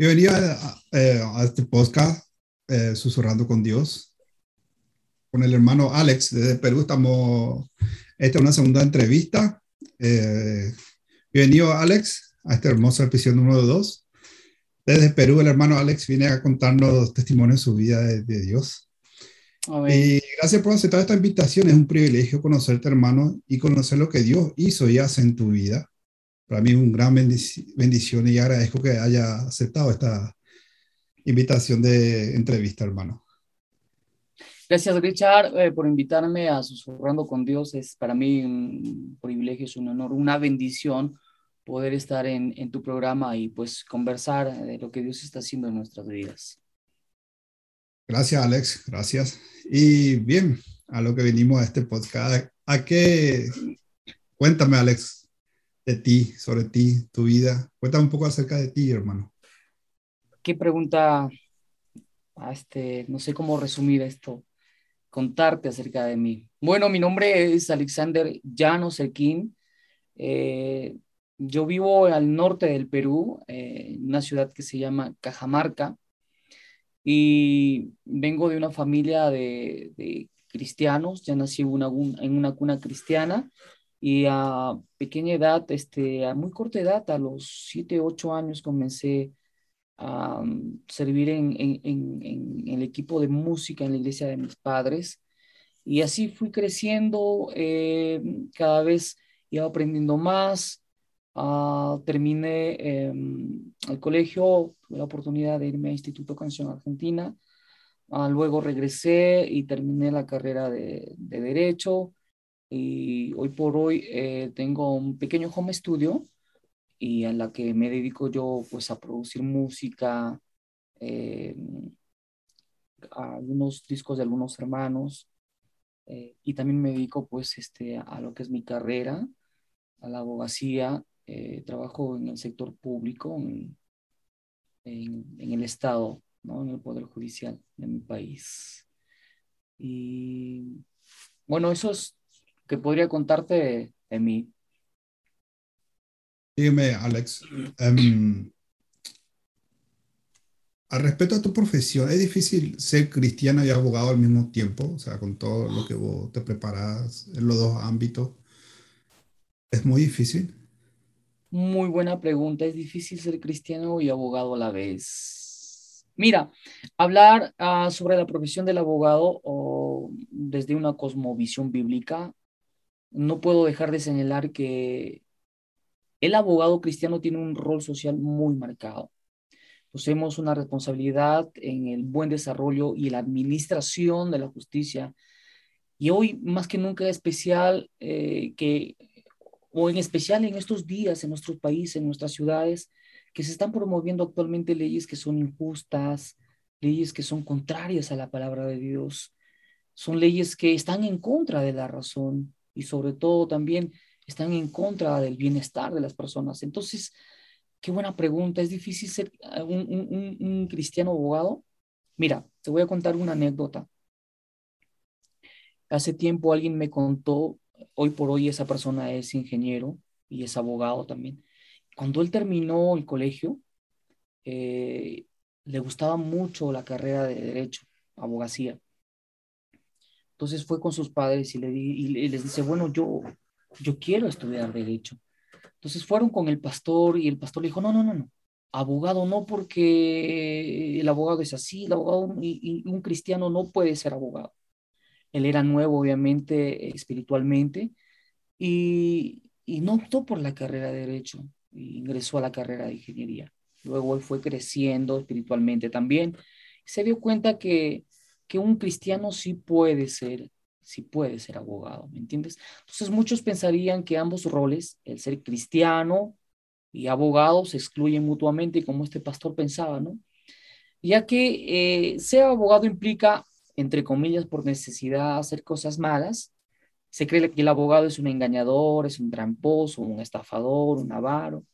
Bienvenido a, eh, a este podcast, eh, Susurrando con Dios, con el hermano Alex desde Perú. Estamos, esta es una segunda entrevista. Eh, bienvenido, Alex, a este hermoso episodio número 2. Desde Perú, el hermano Alex viene a contarnos testimonios de su vida de, de Dios. Y gracias por aceptar esta invitación. Es un privilegio conocerte, hermano, y conocer lo que Dios hizo y hace en tu vida. Para mí es un gran bendición y agradezco que haya aceptado esta invitación de entrevista, hermano. Gracias, Richard, eh, por invitarme a Susurrando con Dios. Es para mí un privilegio, es un honor, una bendición poder estar en, en tu programa y pues conversar de lo que Dios está haciendo en nuestras vidas. Gracias, Alex. Gracias. Y bien, a lo que venimos a este podcast. ¿A qué? Cuéntame, Alex, de ti, sobre ti, tu vida. Cuéntame un poco acerca de ti, hermano. Qué pregunta, ah, este, no sé cómo resumir esto, contarte acerca de mí. Bueno, mi nombre es Alexander Llanos Elquín. Eh, yo vivo al norte del Perú, eh, en una ciudad que se llama Cajamarca, y vengo de una familia de, cristianos, ya nací en una cuna cristiana, y a pequeña edad, este, a muy corta edad, a los 7, 8 años, comencé a mm, servir en, en, en, el equipo de música en la iglesia de mis padres. Y así fui creciendo, eh, cada vez iba aprendiendo más. Uh, terminé eh, el colegio, tuve la oportunidad de irme a Instituto Canción Argentina. Uh, luego regresé y terminé la carrera de, de Derecho y hoy por hoy eh, tengo un pequeño home studio y a la que me dedico yo pues a producir música, eh, a algunos discos de algunos hermanos eh, y también me dedico pues este, a lo que es mi carrera, a la abogacía, trabajo en el sector público, en, en, el Estado, ¿no? en el Poder Judicial de mi país. Y bueno, eso es que podría contarte de, mí. Dígame, Alex, um, al respecto a tu profesión, ¿es difícil ser cristiano y abogado al mismo tiempo? O sea, con todo lo que vos te preparas en los dos ámbitos. ¿Es muy difícil? Muy buena pregunta. ¿Es difícil ser cristiano y abogado a la vez? Mira, hablar uh, sobre la profesión del abogado o desde una cosmovisión bíblica no puedo dejar de señalar que el abogado cristiano tiene un rol social muy marcado. Poseemos una responsabilidad en el buen desarrollo y la administración de la justicia. Y hoy, más que nunca, especial eh, que, o en especial en estos días, en nuestros países, en nuestras ciudades, que se están promoviendo actualmente leyes que son injustas, leyes que son contrarias a la palabra de Dios, son leyes que están en contra de la razón, y sobre todo también están en contra del bienestar de las personas. Entonces, qué buena pregunta. ¿Es difícil ser ah, un, cristiano abogado? Mira, te voy a contar una anécdota. Hace tiempo alguien me contó, hoy por hoy esa persona es ingeniero y es abogado también. Cuando él terminó el colegio, eh, le gustaba mucho la carrera de derecho, abogacía. Entonces fue con sus padres y, le y les dice, bueno, yo, yo quiero estudiar derecho. Entonces fueron con el pastor y el pastor le dijo, no, no, no, no, abogado no porque el abogado es así, el abogado y, un cristiano no puede ser abogado. Él era nuevo, obviamente, espiritualmente, y, y no optó por la carrera de derecho, ingresó a la carrera de ingeniería. Luego él fue creciendo espiritualmente también. Se dio cuenta que que un cristiano sí puede ser, sí puede ser abogado, ¿me entiendes? Entonces muchos pensarían que ambos roles, el ser cristiano y abogado, se excluyen mutuamente, como este pastor pensaba, ¿no? Ya que eh, ser abogado implica, entre comillas, por necesidad, hacer cosas malas. Se cree que el abogado es un engañador, es un tramposo, un estafador, un avaro,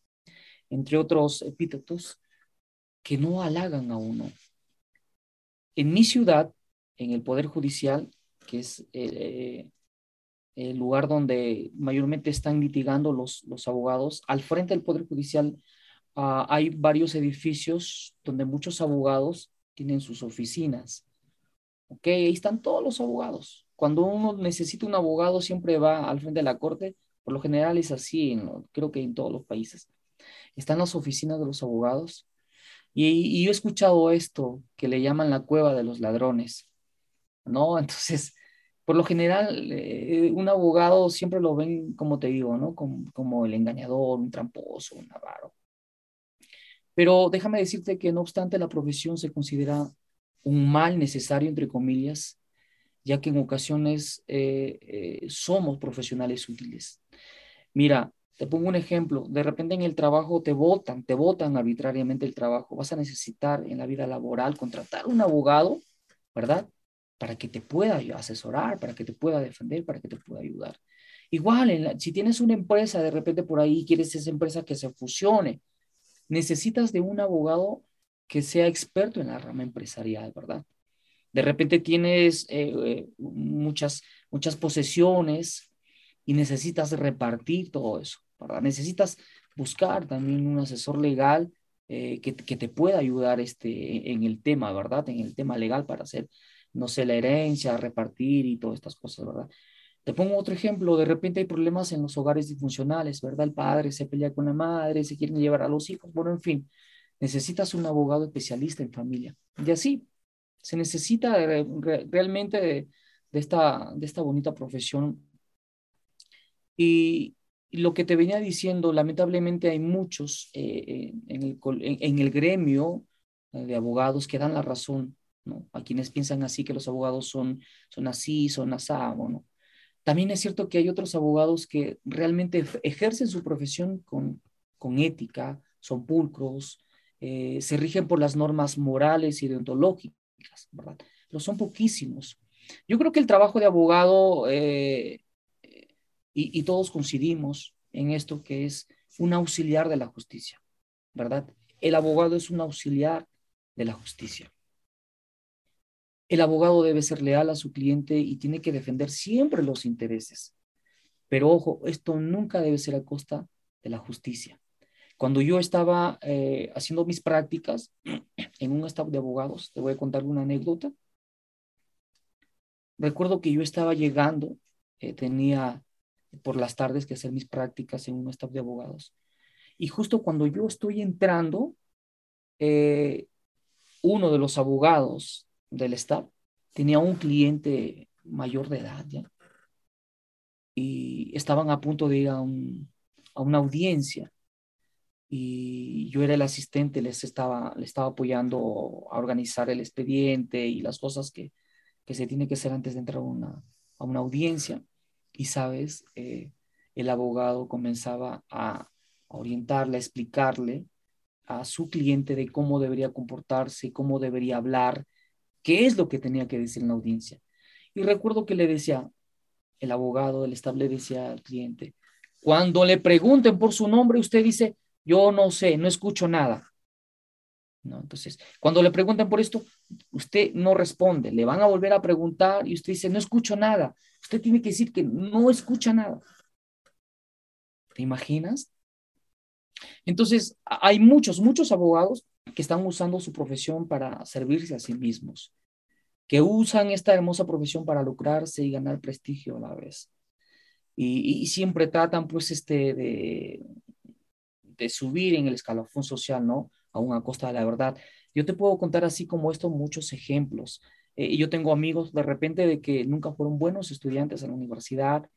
entre otros epítetos que no halagan a uno. En mi ciudad, en el Poder Judicial, que es eh, el lugar donde mayormente están litigando los, los abogados, al frente del Poder Judicial ah, hay varios edificios donde muchos abogados tienen sus oficinas. Ok, ahí están todos los abogados. Cuando uno necesita un abogado, siempre va al frente de la corte. Por lo general es así, creo que en todos los países. Están las oficinas de los abogados. Y, y, yo he escuchado esto que le llaman la cueva de los ladrones. ¿No? Entonces, por lo general, eh, un abogado siempre lo ven, como te digo, ¿no? Como, como, el engañador, un tramposo, un avaro. Pero déjame decirte que no obstante la profesión se considera un mal necesario, entre comillas, ya que en ocasiones eh, eh, somos profesionales útiles. Mira, te pongo un ejemplo, de repente en el trabajo te votan, te votan arbitrariamente el trabajo, vas a necesitar en la vida laboral contratar un abogado, ¿verdad? Para que te pueda asesorar, para que te pueda defender, para que te pueda ayudar. Igual, si tienes una empresa de repente por ahí, quieres esa empresa que se fusione, necesitas de un abogado que sea experto en la rama empresarial, ¿verdad? De repente tienes eh, eh, muchas, muchas posesiones y necesitas repartir todo eso, ¿verdad? Necesitas buscar también un asesor legal eh, que, que, te pueda ayudar este, en el tema, ¿verdad? En el tema legal para hacer no sé, la herencia, repartir y todas estas cosas, ¿verdad? Te pongo otro ejemplo, de repente hay problemas en los hogares disfuncionales, ¿verdad? El padre se pelea con la madre, se quieren llevar a los hijos, bueno, en fin, necesitas un abogado especialista en familia. Y así, se necesita realmente de, esta, de esta bonita profesión. Y, lo que te venía diciendo, lamentablemente hay muchos eh, en, el, en, el, gremio de abogados que dan la razón a quienes piensan así que los abogados son, son así, son asá, ¿no? También es cierto que hay otros abogados que realmente ejercen su profesión con, con ética, son pulcros, eh, se rigen por las normas morales y deontológicas, ¿verdad? Pero son poquísimos. Yo creo que el trabajo de abogado, eh, y, y todos coincidimos en esto, que es un auxiliar de la justicia, ¿verdad? El abogado es un auxiliar de la justicia. El abogado debe ser leal a su cliente y tiene que defender siempre los intereses. Pero ojo, esto nunca debe ser a costa de la justicia. Cuando yo estaba eh, haciendo mis prácticas en un staff de abogados, te voy a contar una anécdota. Recuerdo que yo estaba llegando, eh, tenía por las tardes que hacer mis prácticas en un staff de abogados. Y justo cuando yo estoy entrando, eh, uno de los abogados del staff tenía un cliente mayor de edad ya y estaban a punto de ir a, una audiencia y yo era el asistente, les estaba, le estaba apoyando a organizar el expediente y las cosas que, se tiene que hacer antes de entrar a una, a una audiencia. Y sabes, eh, el abogado comenzaba a, orientarle, a explicarle a su cliente de cómo debería comportarse, cómo debería hablar, qué es lo que tenía que decir en la audiencia. Y recuerdo que le decía, el abogado del estable decía al cliente, cuando le pregunten por su nombre, usted dice, yo no sé, no escucho nada. ¿No? Entonces, cuando le preguntan por esto, usted no responde, le van a volver a preguntar y usted dice, no escucho nada. Usted tiene que decir que no escucha nada. ¿Te imaginas? Entonces, hay muchos, muchos abogados que están usando su profesión para servirse a sí mismos, que usan esta hermosa profesión para lucrarse y ganar prestigio a la vez. Y, siempre tratan pues este de, de subir en el escalafón social, ¿no? Aún a costa de la verdad. Yo te puedo contar así como esto muchos ejemplos. Eh, yo tengo amigos de repente de que nunca fueron buenos estudiantes en la universidad,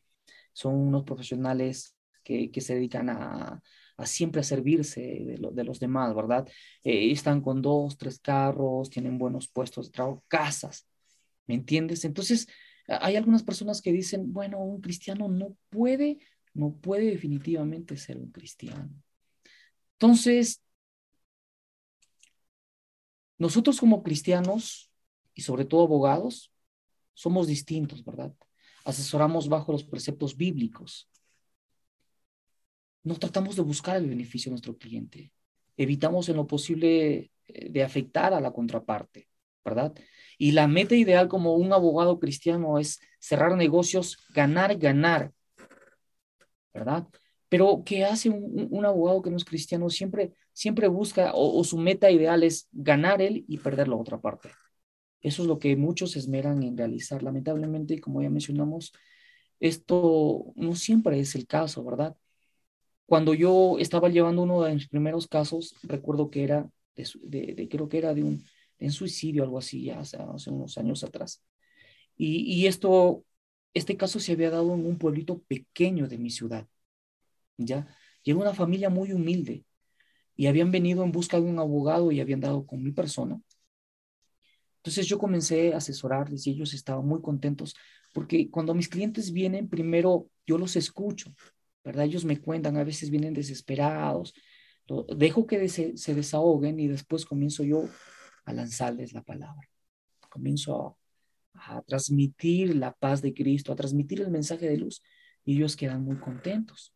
son unos profesionales que, que se dedican a, a siempre servirse de, los demás, ¿verdad? Eh, están con dos, tres carros, tienen buenos puestos de trabajo, casas, ¿me entiendes? Entonces, hay algunas personas que dicen, bueno, un cristiano no puede, no puede definitivamente ser un cristiano. Entonces, nosotros como cristianos y sobre todo abogados, somos distintos, ¿verdad? Asesoramos bajo los preceptos bíblicos no tratamos de buscar el beneficio de nuestro cliente. Evitamos en lo posible eh, de afectar a la contraparte, ¿verdad? Y la meta ideal como un abogado cristiano es cerrar negocios, ganar, ganar, ¿verdad? Pero ¿qué hace un, abogado que no es cristiano? Siempre, siempre busca o, su meta ideal es ganar él y perder la otra parte. Eso es lo que muchos esmeran en realizar. Lamentablemente, como ya mencionamos, esto no siempre es el caso, ¿verdad? Cuando yo estaba llevando uno de mis primeros casos, recuerdo que era, de, creo que era de un, suicidio, algo así, ya hace, unos años atrás. Y, y, esto, este caso se había dado en un pueblito pequeño de mi ciudad. ¿ya? Llegó una familia muy humilde y habían venido en busca de un abogado y habían dado con mi persona. Entonces yo comencé a asesorarles y ellos estaban muy contentos porque cuando mis clientes vienen, primero yo los escucho, ¿verdad? Ellos me cuentan, a veces vienen desesperados, dejo que se, desahoguen y después comienzo yo a lanzarles la palabra. Comienzo a, a transmitir la paz de Cristo, a transmitir el mensaje de luz y ellos quedan muy contentos.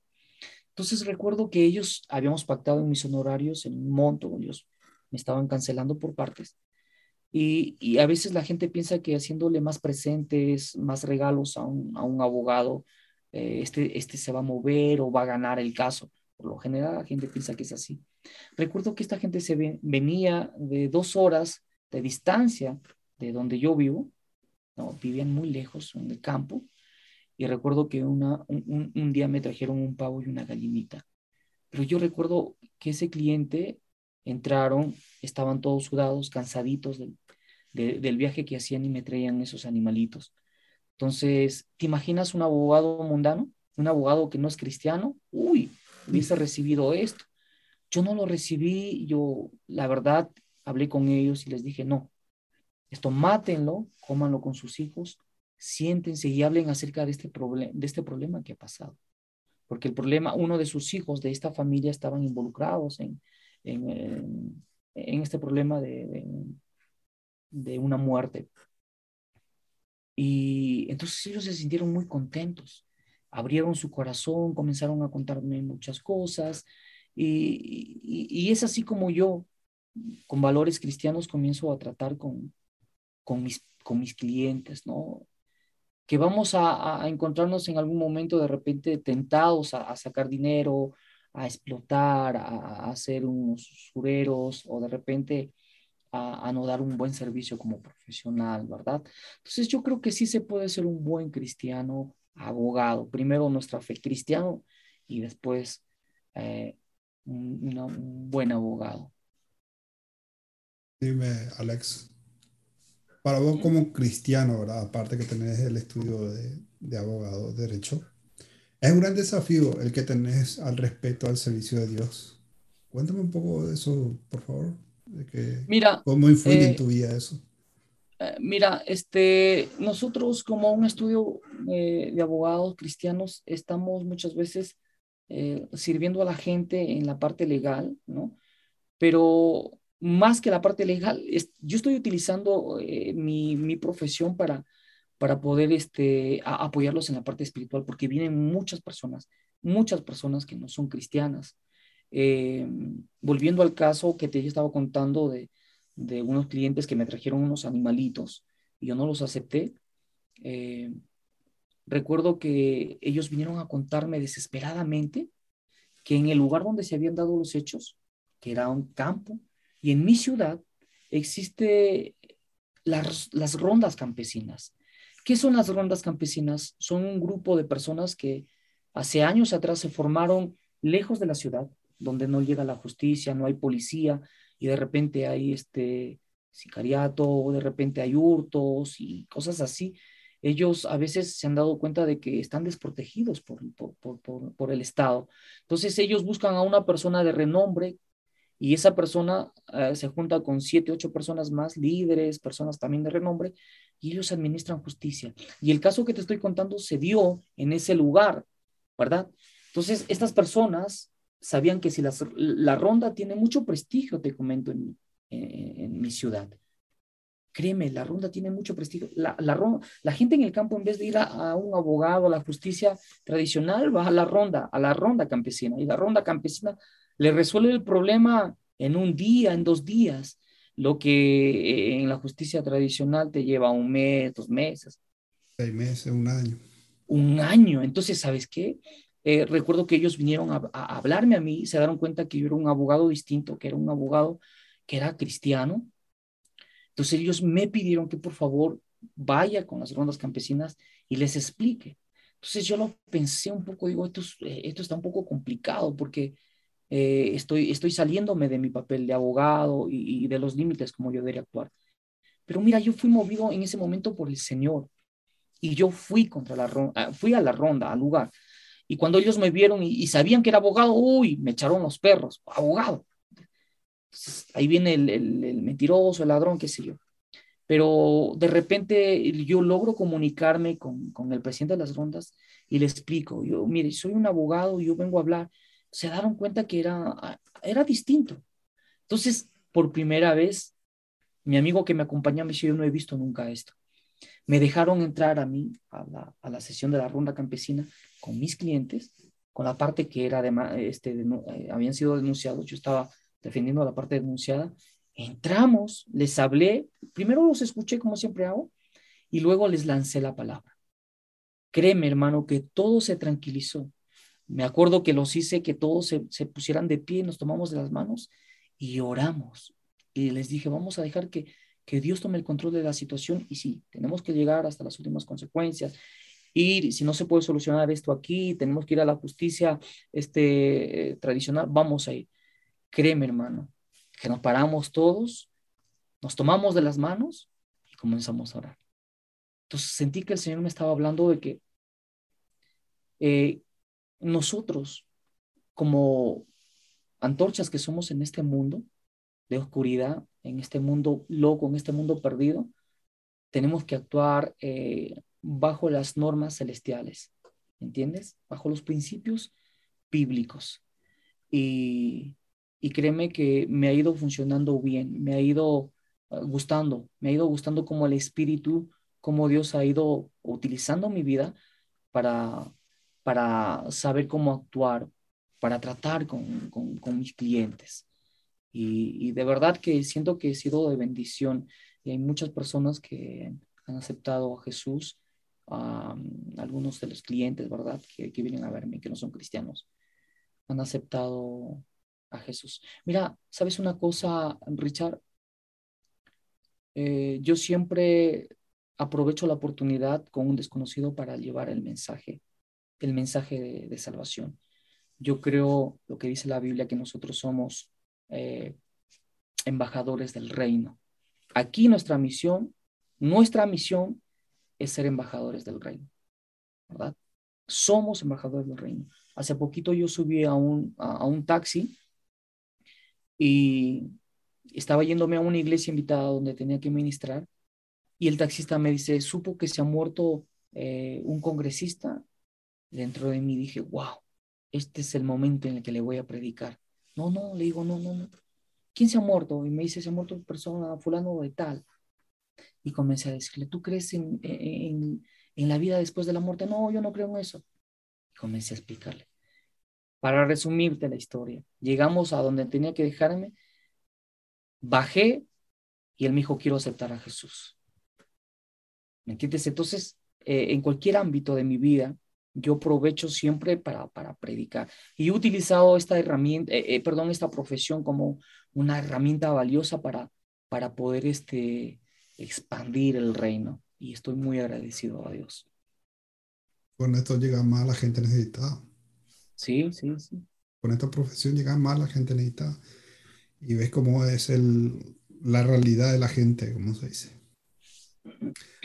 Entonces recuerdo que ellos habíamos pactado en mis honorarios en un monto, ellos me estaban cancelando por partes. Y, a veces la gente piensa que haciéndole más presentes, más regalos a un, abogado, eh, este, este se va a mover o va a ganar el caso. Por lo general la gente piensa que es así. Recuerdo que esta gente se venía de dos horas de distancia de donde yo vivo, ¿no? vivían muy lejos en el campo, y recuerdo que una, un, día me trajeron un pavo y una gallinita. Pero yo recuerdo que ese cliente entraron, estaban todos sudados, cansaditos del, del viaje que hacían y me traían esos animalitos. Entonces, ¿te imaginas un abogado mundano? Un abogado que no es cristiano. Uy, hubiese recibido esto. Yo no lo recibí, yo la verdad hablé con ellos y les dije, no, esto mátenlo, cómanlo con sus hijos, siéntense y hablen acerca de este, de este problema que ha pasado. Porque el problema, uno de sus hijos de esta familia estaban involucrados en, en, este problema de, de, una muerte. Y entonces ellos se sintieron muy contentos, abrieron su corazón, comenzaron a contarme muchas cosas. Y, y, es así como yo, con valores cristianos, comienzo a tratar con, con, mis, con mis clientes, ¿no? que vamos a, encontrarnos en algún momento de repente tentados a, sacar dinero, a explotar, a, hacer unos usureros o de repente a, no dar un buen servicio como profesional, ¿verdad? Entonces yo creo que sí se puede ser un buen cristiano abogado. Primero nuestra fe cristiano y después eh, un buen abogado. Dime, Alex, para vos como cristiano, ¿verdad? Aparte que tenés el estudio de, de abogado, derecho, es un gran desafío el que tenés al respeto al servicio de Dios. Cuéntame un poco de eso, por favor. De que, mira, ¿Cómo influye en eh, tu vida eso? Eh, mira, este, nosotros como un estudio eh, de abogados cristianos estamos muchas veces sirviendo a la gente en la parte legal, ¿no? Pero más que la parte legal, yo estoy utilizando eh, mi, mi, profesión para, para poder este, apoyarlos en la parte espiritual, porque vienen muchas personas, muchas personas que no son cristianas. Eh, volviendo al caso que te estaba contando de, de, unos clientes que me trajeron unos animalitos y yo no los acepté, eh, recuerdo que ellos vinieron a contarme desesperadamente que en el lugar donde se habían dado los hechos, que era un campo, y en mi ciudad existe las, las rondas campesinas. ¿Qué son las rondas campesinas? Son un grupo de personas que hace años atrás se formaron lejos de la ciudad, donde no llega la justicia, no hay policía y de repente hay este sicariato, de repente hay hurtos y cosas así. Ellos a veces se han dado cuenta de que están desprotegidos por, por, por, por el Estado. Entonces ellos buscan a una persona de renombre y esa persona eh, se junta con siete, ocho personas más, líderes, personas también de renombre, y ellos administran justicia. Y el caso que te estoy contando se dio en ese lugar, ¿verdad? Entonces, estas personas sabían que si la ronda tiene mucho prestigio, te comento, en, en, mi ciudad. Créeme, la ronda tiene mucho prestigio. La, la, la gente en el campo, en vez de ir a, a, un abogado, a la justicia tradicional, va a la ronda, a la ronda campesina. Y la ronda campesina le resuelve el problema en un día, en dos días, lo que en la justicia tradicional te lleva un mes, dos meses. Seis meses, un año. Un año. Entonces, ¿sabes qué? Eh, recuerdo que ellos vinieron a, hablarme a mí, se dieron cuenta que yo era un abogado distinto, que era un abogado que era cristiano. Entonces ellos me pidieron que por favor vaya con las rondas campesinas y les explique. Entonces yo lo pensé un poco, digo, esto, eh, esto está un poco complicado porque eh, estoy, estoy saliéndome de mi papel de abogado y, de los límites como yo debería actuar. Pero mira, yo fui movido en ese momento por el Señor y yo fui contra la ah, fui a la ronda, al lugar. Y cuando ellos me vieron y, sabían que era abogado, uy, me echaron los perros, abogado. ahí viene el, el, el, mentiroso, el ladrón, qué sé yo. Pero de repente yo logro comunicarme con, con el presidente de las rondas y le explico, yo, mire, soy un abogado, yo vengo a hablar. Se dieron cuenta que era, era distinto. Entonces, por primera vez, mi amigo que me acompañaba me dice, yo no he visto nunca esto. Me dejaron entrar a mí a la, a la sesión de la ronda campesina con mis clientes, con la parte que era de, este, eh, habían sido denunciados, yo estaba defendiendo la parte denunciada, entramos, les hablé, primero los escuché como siempre hago, y luego les lancé la palabra. Créeme, hermano, que todo se tranquilizó. Me acuerdo que los hice que todos se, se pusieran de pie, nos tomamos de las manos y oramos. Y les dije, vamos a dejar que, que Dios tome el control de la situación y sí, tenemos que llegar hasta las últimas consecuencias y si no se puede solucionar esto aquí, tenemos que ir a la justicia este, eh, tradicional, vamos a ir. Créeme, hermano, que nos paramos todos, nos tomamos de las manos y comenzamos a orar. Entonces sentí que el Señor me estaba hablando de que eh, nosotros, como antorchas que somos en este mundo de oscuridad, en este mundo loco, en este mundo perdido, tenemos que actuar eh, bajo las normas celestiales, ¿entiendes? Bajo los principios bíblicos. Y, y créeme que me ha ido funcionando bien, me ha ido ah, gustando, me ha ido gustando como el Espíritu, como Dios ha ido utilizando mi vida para, para saber cómo actuar, para tratar con, con, con mis clientes. Y, y, de verdad que siento que he sido de bendición y hay muchas personas que han aceptado a Jesús algunos de los clientes, ¿verdad? Que, que, vienen a verme, que no son cristianos, han aceptado a Jesús. Mira, ¿sabes una cosa, Richard? Eh, yo siempre aprovecho la oportunidad con un desconocido para llevar el mensaje, el mensaje de, de salvación. Yo creo lo que dice la Biblia, que nosotros somos eh, embajadores del reino. Aquí nuestra misión, nuestra misión es ser embajadores del reino. Somos embajadores del reino. Hace poquito yo subí a un, a, un taxi y estaba yéndome a una iglesia invitada donde tenía que ministrar y el taxista me dice, supo que se ha muerto eh, un congresista. Dentro de mí dije, wow, este es el momento en el que le voy a predicar. No, no, le digo, no, no, no. ¿Quién se ha muerto? Y me dice, se ha muerto persona, fulano de tal. Y comencé a decirle, ¿tú crees en, en, en la vida después de la muerte? No, yo no creo en eso. Y comencé a explicarle. Para resumirte la historia, llegamos a donde tenía que dejarme, bajé y él me dijo, quiero aceptar a Jesús. ¿Me entiendes? Entonces, eh, en cualquier ámbito de mi vida, yo aprovecho siempre para, para predicar. Y he utilizado esta herramienta, eh, eh, perdón, esta profesión como una herramienta valiosa para, para poder este, expandir el reino. Y estoy muy agradecido a Dios. Con esto llega más la gente necesitada. Sí, sí, sí. Con esta profesión llega más la gente necesitada. Y ves cómo es el, la realidad de la gente, como se dice.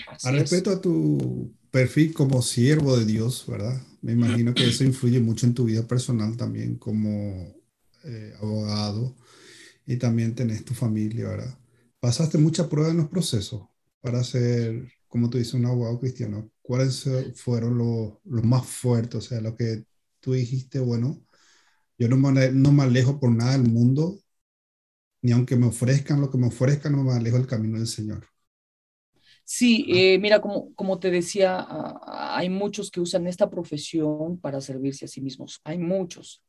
Así a respecto a tu perfil como siervo de Dios, ¿verdad? Me imagino que eso influye mucho en tu vida personal también como eh, abogado y también tenés tu familia, ¿verdad? pasaste mucha prueba en los procesos para ser, como tú dices, un abogado cristiano. ¿Cuáles fueron los, más fuertes? O sea, lo que tú dijiste, bueno, yo no me, no me alejo por nada del mundo, ni aunque me ofrezcan lo que me ofrezcan, no me alejo del camino del Señor. Sí, eh, mira, como, como te decía, hay muchos que usan esta profesión para servirse a sí mismos. Hay muchos.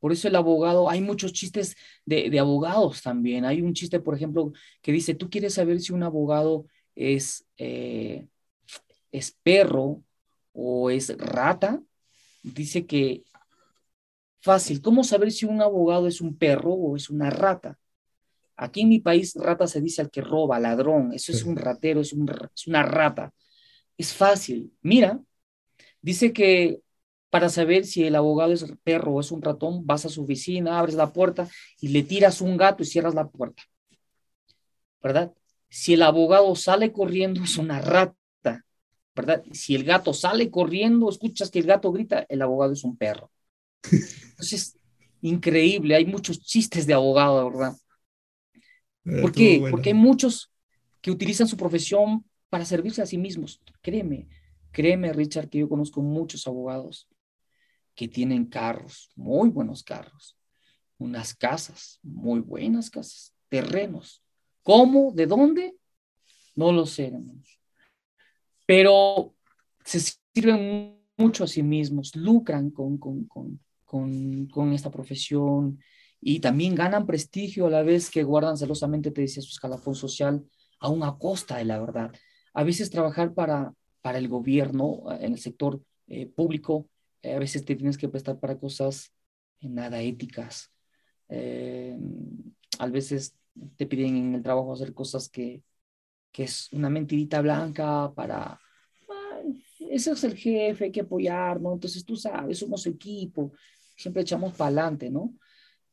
Por eso el abogado, hay muchos chistes de, de, abogados también. Hay un chiste, por ejemplo, que dice, tú quieres saber si un abogado es, eh, es perro o es rata. Dice que Fácil. ¿Cómo saber si un abogado es un perro o es una rata? Aquí en mi país, rata se dice al que roba, ladrón. Eso es un ratero, es, es una rata. Es fácil. Mira, dice que para saber si el abogado es perro o es un ratón, vas a su oficina, abres la puerta y le tiras un gato y cierras la puerta. ¿Verdad? Si el abogado sale corriendo, es una rata. ¿Verdad? Si el gato sale corriendo, escuchas que el gato grita, el abogado es un perro. Entonces, increíble, hay muchos chistes de abogado, ¿verdad? ¿Por qué? Porque hay muchos que utilizan su profesión para servirse a sí mismos. Créeme, créeme, Richard, que yo conozco muchos abogados que tienen carros, muy buenos carros, unas casas, muy buenas casas, terrenos. ¿Cómo? ¿De dónde? No lo sé, hermanos. Pero se sirven mucho a sí mismos, lucran con, con, con, con, esta profesión y también ganan prestigio a la vez que guardan celosamente, te decía, su escalafón social, aún a costa de la verdad. A veces trabajar para, para el gobierno, en el sector eh, público, eh, a veces te tienes que prestar para cosas nada éticas. Eh, a veces te piden en el trabajo hacer cosas que, que es una mentirita blanca para, ese es el jefe, hay que apoyarnos, entonces tú sabes, somos equipo, siempre echamos para adelante, ¿no?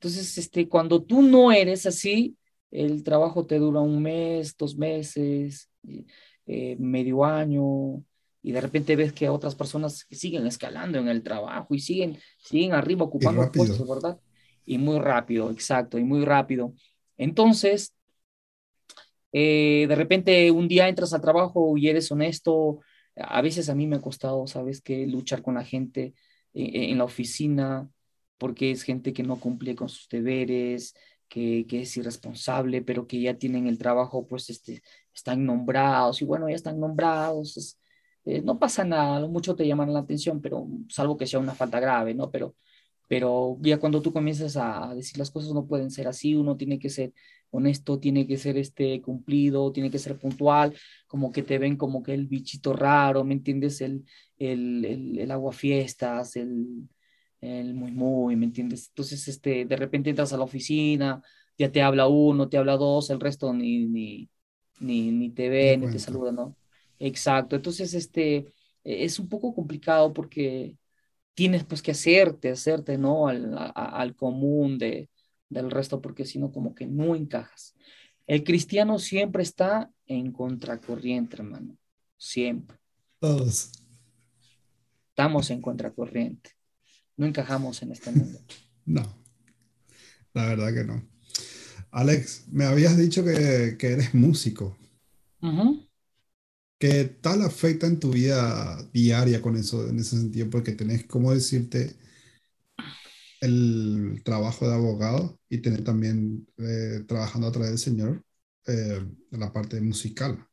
Entonces, este, cuando tú no eres así, el trabajo te dura un mes, dos meses, eh, medio año, y de repente ves que otras personas siguen escalando en el trabajo y siguen, siguen arriba ocupando puestos, ¿verdad? Y muy rápido, exacto, y muy rápido. Entonces, eh, de repente un día entras al trabajo y eres honesto. A veces a mí me ha costado, ¿sabes qué? Luchar con la gente eh, en la oficina, porque es gente que no cumple con sus deberes, que, que, es irresponsable, pero que ya tienen el trabajo, pues este, están nombrados, y bueno, ya están nombrados, eh, no pasa nada, mucho te llaman la atención, pero salvo que sea una falta grave, ¿no? Pero, pero ya cuando tú comienzas a decir las cosas no pueden ser así, uno tiene que ser honesto, tiene que ser este cumplido, tiene que ser puntual, como que te ven como que el bichito raro, ¿me entiendes? El, el, el, el agua fiestas, el, el muy muy, ¿me entiendes? Entonces, este, de repente entras a la oficina, ya te habla uno, te habla dos, el resto ni, ni, ni, ni te ve, ni te saluda, ¿no? Exacto. Entonces, este, e, es un poco complicado porque tienes pues que hacerte, hacerte, ¿no? Al, al común de, del resto, porque si no, como que no encajas. El cristiano siempre está en contracorriente, hermano. Siempre. Todos. Estamos en contracorriente. No encajamos en este mundo. No, la verdad que no. Alex, me habías dicho que, que eres músico. ¿Qué tal afecta en tu vida diaria con eso, en ese sentido? Porque tenés, ¿cómo decirte? El trabajo de abogado y tener también eh, trabajando a través del Señor eh, la parte musical.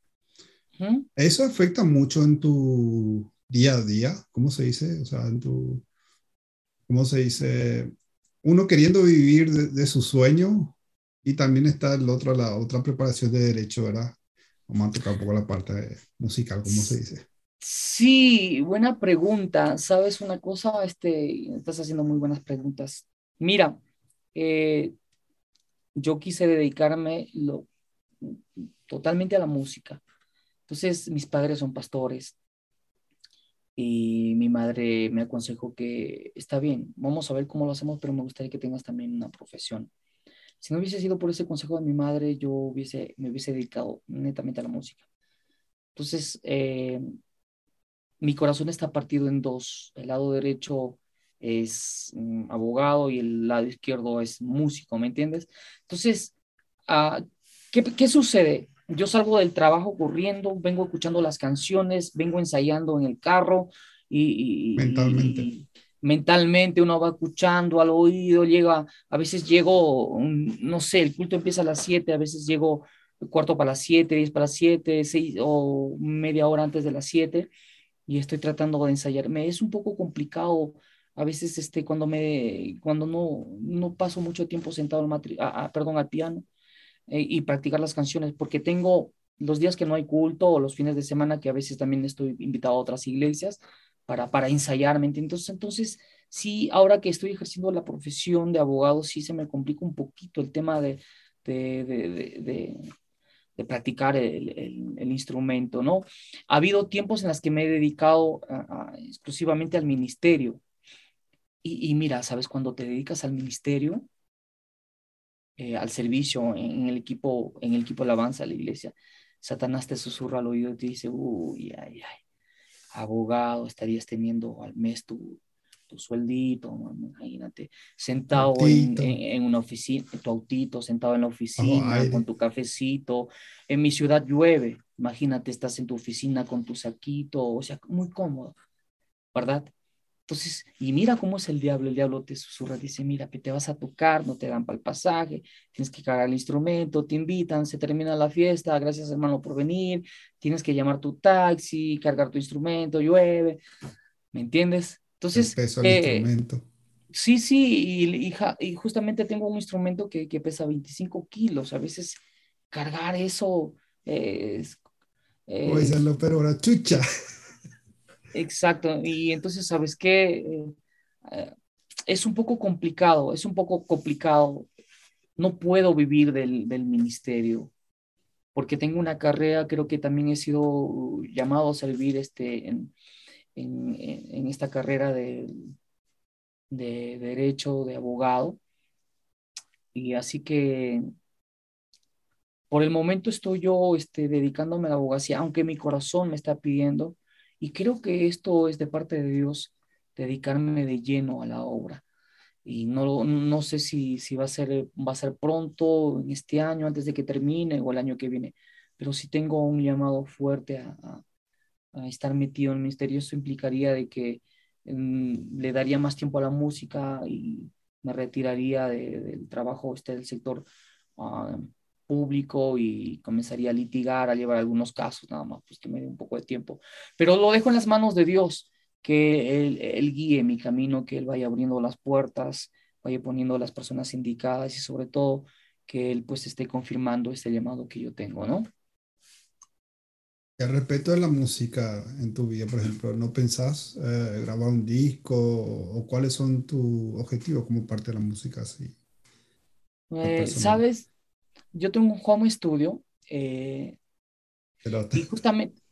¿Eso afecta mucho en tu día a día? ¿Cómo se dice? O sea, en tu, ¿cómo se dice? Uno queriendo vivir de, su sueño y también está el otro, la otra preparación de derecho, ¿verdad? Vamos a tocar un poco la parte musical, ¿cómo se dice? Sí, buena pregunta. ¿Sabes una cosa? Este, estás haciendo muy buenas preguntas. Mira, eh, yo quise dedicarme lo, totalmente a la música. Entonces, mis padres son pastores y mi madre me aconsejó que está bien, vamos a ver cómo lo hacemos, pero me gustaría que tengas también una profesión. Si no hubiese sido por ese consejo de mi madre, yo hubiese, me hubiese dedicado netamente a la música. Entonces, eh, mi corazón está partido en dos. El lado derecho es mm, abogado y el lado izquierdo es músico, ¿me entiendes? Entonces, ah, ¿qué, ¿qué, sucede? Yo salgo del trabajo corriendo, vengo escuchando las canciones, vengo ensayando en el carro y... Mentalmente mentalmente uno va escuchando al oído, llega, a veces llego, no sé, el culto empieza a las 7, a veces llego cuarto para las 7, 10 para las 7, 6 o media hora antes de las 7 y estoy tratando de ensayarme. Es un poco complicado a veces este, cuando, me, cuando no, no paso mucho tiempo sentado al, perdón, al piano eh, y practicar las canciones porque tengo los días que no hay culto o los fines de semana que a veces también estoy invitado a otras iglesias, para, para ensayarme. Entonces, entonces sí, ahora que estoy ejerciendo la profesión de abogado, sí se me complica un poquito el tema de, de, de, de practicar el, el, instrumento, ¿no? Ha habido tiempos en los que me he dedicado exclusivamente al ministerio. Y, y, mira, ¿sabes? Cuando te dedicas al ministerio, eh, al servicio en, el equipo, en el equipo de alabanza de la iglesia, Satanás te susurra al oído y te dice, uy, ay, ay, abogado, estarías teniendo al mes tu, tu sueldito, imagínate, sentado en, una oficina, tu autito, sentado en la oficina con tu cafecito. En mi ciudad llueve, imagínate, estás en tu oficina con tu saquito, o sea, muy cómodo, ¿verdad? Entonces, y mira cómo es el diablo, el diablo te susurra, dice, mira, que te vas a tocar, no te dan para el pasaje, tienes que cargar el instrumento, te invitan, se termina la fiesta, gracias hermano por venir, tienes que llamar tu taxi, cargar tu instrumento, llueve, ¿me entiendes? Entonces, eh, Sí, sí, y, y, justamente tengo un instrumento que, que, pesa 25 kilos. A veces cargar eso es... Puede serlo, pero la chucha. Exacto, y entonces, ¿sabes qué? Eh, eh, es un poco complicado, es un poco complicado. No puedo vivir del, del ministerio porque tengo una carrera, creo que también he sido llamado a servir este, en, en, esta carrera de, de, derecho, de abogado. Y así que por el momento estoy yo este, dedicándome a la abogacía, aunque mi corazón me está pidiendo, y creo que esto es de parte de Dios, dedicarme de lleno a la obra. Y no, no sé si, si va, a ser, va a ser pronto, en este año, antes de que termine, o el año que viene, pero sí tengo un llamado fuerte a, estar metido en el ministerio, eso implicaría de que mm, le daría más tiempo a la música y me retiraría del trabajo este del sector ah, público y comenzaría a litigar, a llevar algunos casos, nada más, pues que me dé un poco de tiempo. Pero lo dejo en las manos de Dios, que él, él guíe mi camino, que Él vaya abriendo las puertas, vaya poniendo las personas indicadas y sobre todo que Él pues esté confirmando este llamado que yo tengo, ¿no? Respecto a la música en tu vida, por ejemplo, ¿no pensás eh, grabar un disco o, cuáles son tus objetivos como parte de la música? Así, eh, Sabes, yo tengo un home studio eh, y justamente,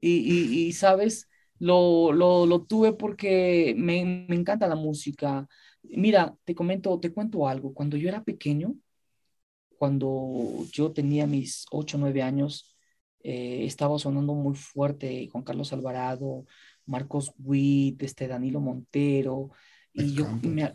y, y, sabes, lo, lo, lo, tuve porque me, me encanta la música. Mira, te comento, te cuento algo. Cuando yo era pequeño, cuando yo tenía mis 8 o 9 años, eh, estaba sonando muy fuerte Juan Carlos Alvarado, Marcos Witt, este Danilo Montero, y yo me,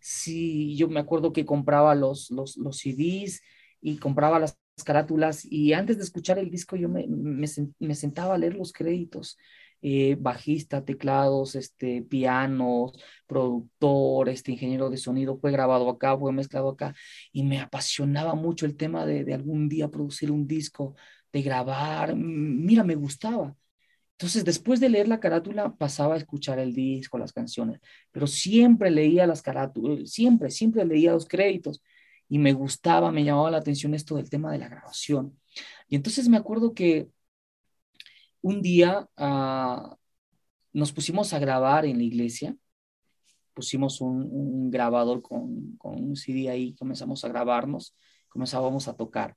sí, yo me acuerdo que compraba los, los, los CDs y compraba las carátulas y antes de escuchar el disco yo me, me, me sentaba a leer los créditos. Eh, bajista, teclados, este, pianos, productor, este ingeniero de sonido, fue grabado acá, fue mezclado acá, y me apasionaba mucho el tema de, de algún día producir un disco de grabar, mira, me gustaba. Entonces, después de leer la carátula, pasaba a escuchar el disco, las canciones, pero siempre leía las carátulas, siempre, siempre leía los créditos y me gustaba, me llamaba la atención esto del tema de la grabación. Y entonces me acuerdo que un día ah, nos pusimos a grabar en la iglesia, pusimos un, grabador con, con, un CD ahí, comenzamos a grabarnos, comenzábamos a tocar.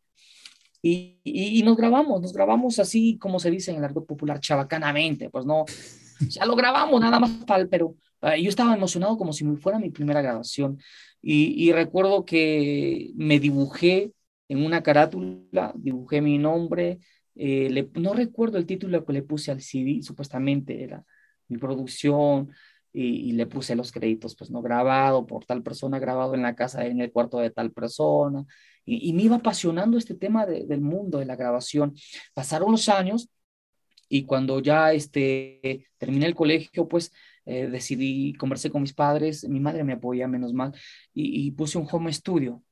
Y, nos grabamos, nos grabamos así como se dice en el arte popular, chabacanamente, pues no, ya lo grabamos nada más pero ah, yo estaba emocionado como si fuera mi primera grabación. Y, recuerdo que me dibujé en una carátula, dibujé mi nombre, eh, no recuerdo el título que le puse al CD, supuestamente era mi producción, y, le puse los créditos, pues no grabado por tal persona, grabado en la casa, en el cuarto de tal persona, y, me iba apasionando este tema del mundo de la grabación. Pasaron los años y cuando ya este, terminé el colegio, pues eh, decidí, conversé con mis padres, mi madre me apoya, menos mal, y, puse un home studio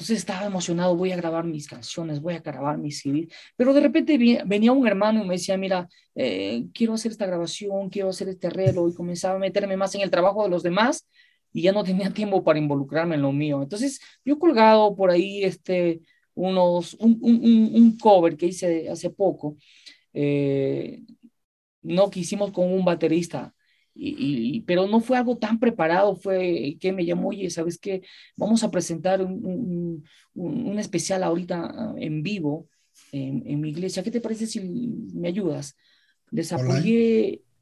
entonces estaba emocionado, voy a grabar mis canciones, voy a grabar mis CD, pero de repente venía un hermano y me decía, mira, eh, quiero hacer esta grabación, quiero hacer este arreglo, y comenzaba a meterme más en el trabajo de los demás y ya no tenía tiempo para involucrarme en lo mío. Entonces yo colgado por ahí este, unos, un, un, un cover que hice hace poco, eh, no que hicimos con un baterista, y, pero no fue algo tan preparado, fue que me llamó, oye, ¿sabes qué? Vamos a presentar un, un, especial ahorita ah, en vivo en, en, mi iglesia, ¿qué te parece si me ayudas? Les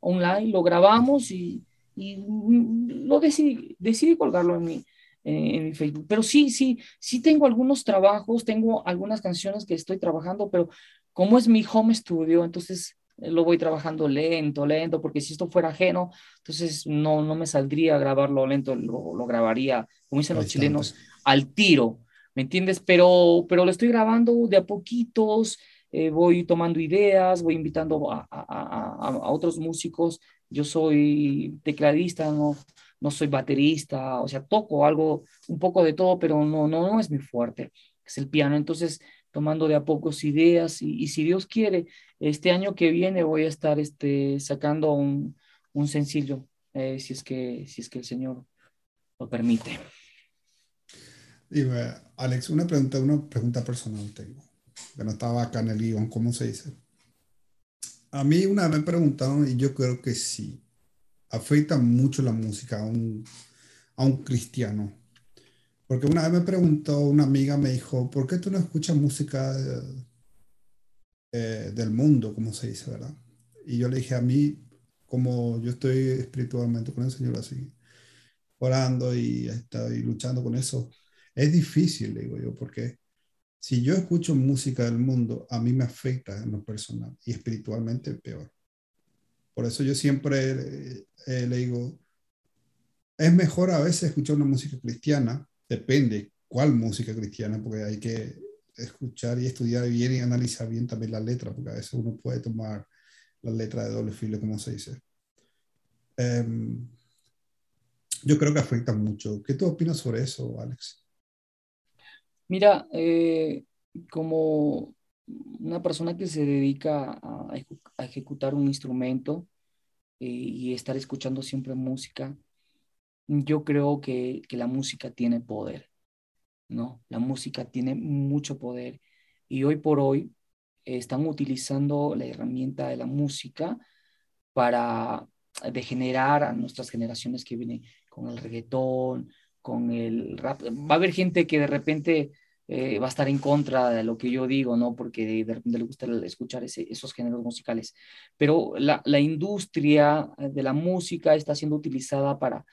online, lo grabamos y, y lo decidí, decidí colgarlo en mi, en mi Facebook. Pero sí, sí, sí tengo algunos trabajos, tengo algunas canciones que estoy trabajando, pero como es mi home studio, entonces eh, lo voy trabajando lento, lento, porque si esto fuera ajeno, entonces no, no me saldría grabarlo lento, lo, lo grabaría, como dicen los chilenos, al tiro, ¿me entiendes? Pero, pero lo estoy grabando de a poquitos, eh, voy tomando ideas, voy invitando a, a, a, a, otros músicos. Yo soy tecladista, no, no soy baterista, o sea, toco algo, un poco de todo, pero no, no, no es mi fuerte, es el piano. Entonces, tomando de a pocos ideas y, y si Dios quiere, este año que viene voy a estar este, sacando un, un sencillo, eh, si, es que, si es que el Señor lo permite. Dime, Alex, una pregunta, una pregunta personal tengo que no estaba acá en el guion, ¿cómo se dice? A mí una vez me preguntaron, y yo creo que sí, afecta mucho la música a un, a un cristiano. Porque una vez me preguntó, una amiga me dijo, ¿por qué tú no escuchas música eh, del mundo, como se dice, verdad? Y yo le dije, a mí, como yo estoy espiritualmente con el Señor así, orando y estoy luchando con eso, es difícil, digo yo, porque si yo escucho música del mundo, a mí me afecta en lo personal y espiritualmente peor. Por eso yo siempre eh, eh, le digo, es mejor a veces escuchar una música cristiana, depende cuál música cristiana, porque hay que escuchar y estudiar bien y analizar bien también la letra, porque a veces uno puede tomar la letra de doble filo, como se dice. Em, yo creo que afecta mucho. ¿Qué tú opinas sobre eso, Alex? Mira, eh, como una persona que se dedica a, ejecutar un instrumento eh, y estar escuchando siempre música, yo creo que, la música tiene poder, ¿no? La música tiene mucho poder y hoy por hoy están utilizando la herramienta de la música para degenerar a nuestras generaciones que vienen con el reggaetón, con el rap. Va a haber gente que de repente eh, va a estar en contra de lo que yo digo, ¿no? Porque de, repente le gusta escuchar esos géneros musicales. Pero la, industria de la música está siendo utilizada para,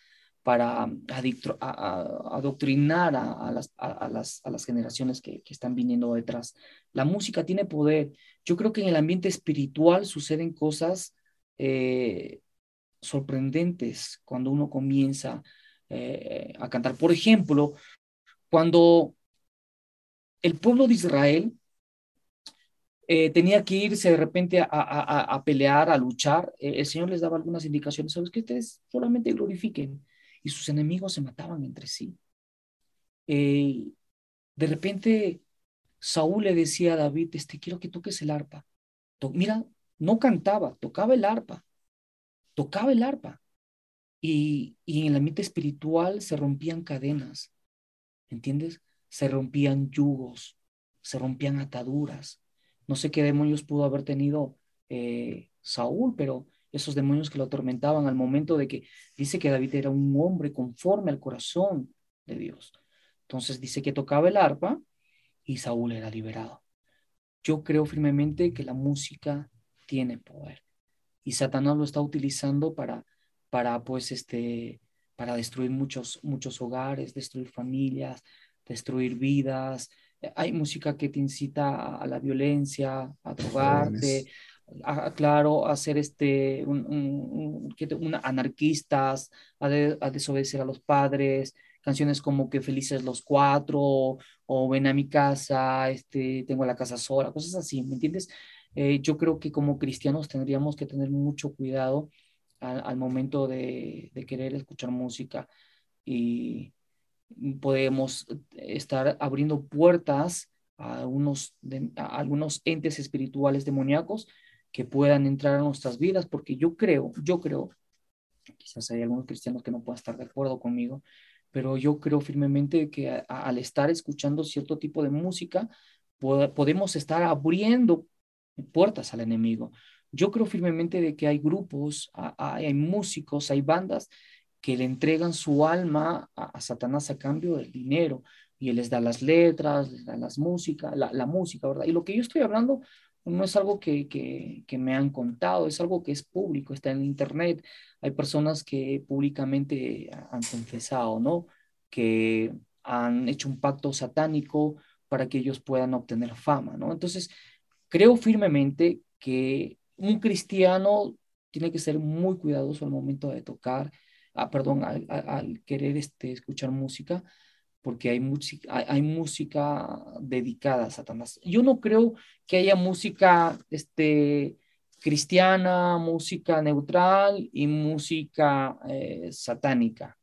para adoctrinar a, las, a, las, a, las, generaciones que, que, están viniendo detrás. La música tiene poder. Yo creo que en el ambiente espiritual suceden cosas eh, sorprendentes cuando uno comienza eh, a cantar. Por ejemplo, cuando el pueblo de Israel eh, tenía que irse de repente a, pelear, a luchar, eh, el Señor les daba algunas indicaciones, sabes que ustedes solamente glorifiquen y sus enemigos se mataban entre sí. de repente Saúl le decía a David, este, quiero que toques el arpa. Mira, no cantaba, tocaba el arpa, tocaba el arpa y, en el ambiente espiritual se rompían cadenas, ¿entiendes? Se rompían yugos, se rompían ataduras. No sé qué demonios pudo haber tenido eh, Saúl, pero esos demonios que lo atormentaban al momento de que dice que David era un hombre conforme al corazón de Dios. Entonces dice que tocaba el arpa y Saúl era liberado. Yo creo firmemente que la música tiene poder y Satanás lo está utilizando para para pues este para destruir muchos muchos hogares, destruir familias, destruir vidas. Hay música que te incita a la violencia, a drogarte, a, claro, a este un, un, anarquistas, a, a, desobedecer a los padres, canciones como que felices los cuatro o ven a mi casa, este tengo la casa sola, cosas así, ¿me entiendes? Eh, yo creo que como cristianos tendríamos que tener mucho cuidado al, momento de, querer escuchar música y podemos estar abriendo puertas a, unos algunos entes espirituales demoníacos que puedan entrar a nuestras vidas, porque yo creo, yo creo, quizás hay algunos cristianos que no puedan estar de acuerdo conmigo, pero yo creo firmemente que al estar escuchando cierto tipo de música, podemos estar abriendo puertas al enemigo. yo creo firmemente de que hay grupos, hay, músicos, hay bandas que le entregan su alma a, Satanás a cambio del dinero y él les da las letras, les da las músicas, la, la, música, ¿verdad? Y lo que yo estoy hablando no es algo que, que, me han contado, es algo que es público, está en internet. Hay personas que públicamente han confesado, ¿no? Que han hecho un pacto satánico para que ellos puedan obtener fama, ¿no? Entonces, creo firmemente que un cristiano tiene que ser muy cuidadoso al momento de tocar, ah, perdón, al, querer este, escuchar música, porque hay música, hay, música dedicada a Satanás. Yo no creo que haya música este, cristiana, música neutral y música eh, satánica.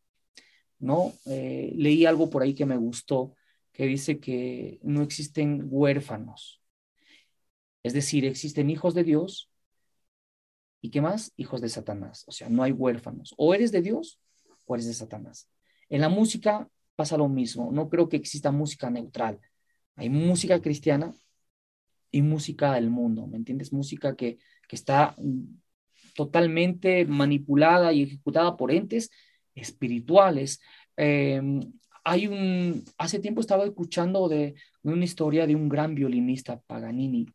¿no? Eh, leí algo por ahí que me gustó, que dice que no existen huérfanos. Es decir, existen hijos de Dios y qué más? Hijos de Satanás. O sea, no hay huérfanos. O eres de Dios o eres de Satanás. En la música pasa lo mismo. No creo que exista música neutral. Hay música cristiana y música del mundo, ¿me entiendes? Música que, que está totalmente manipulada y ejecutada por entes espirituales. Em, hay un, hace tiempo estaba escuchando de, una historia de un gran violinista, Paganini,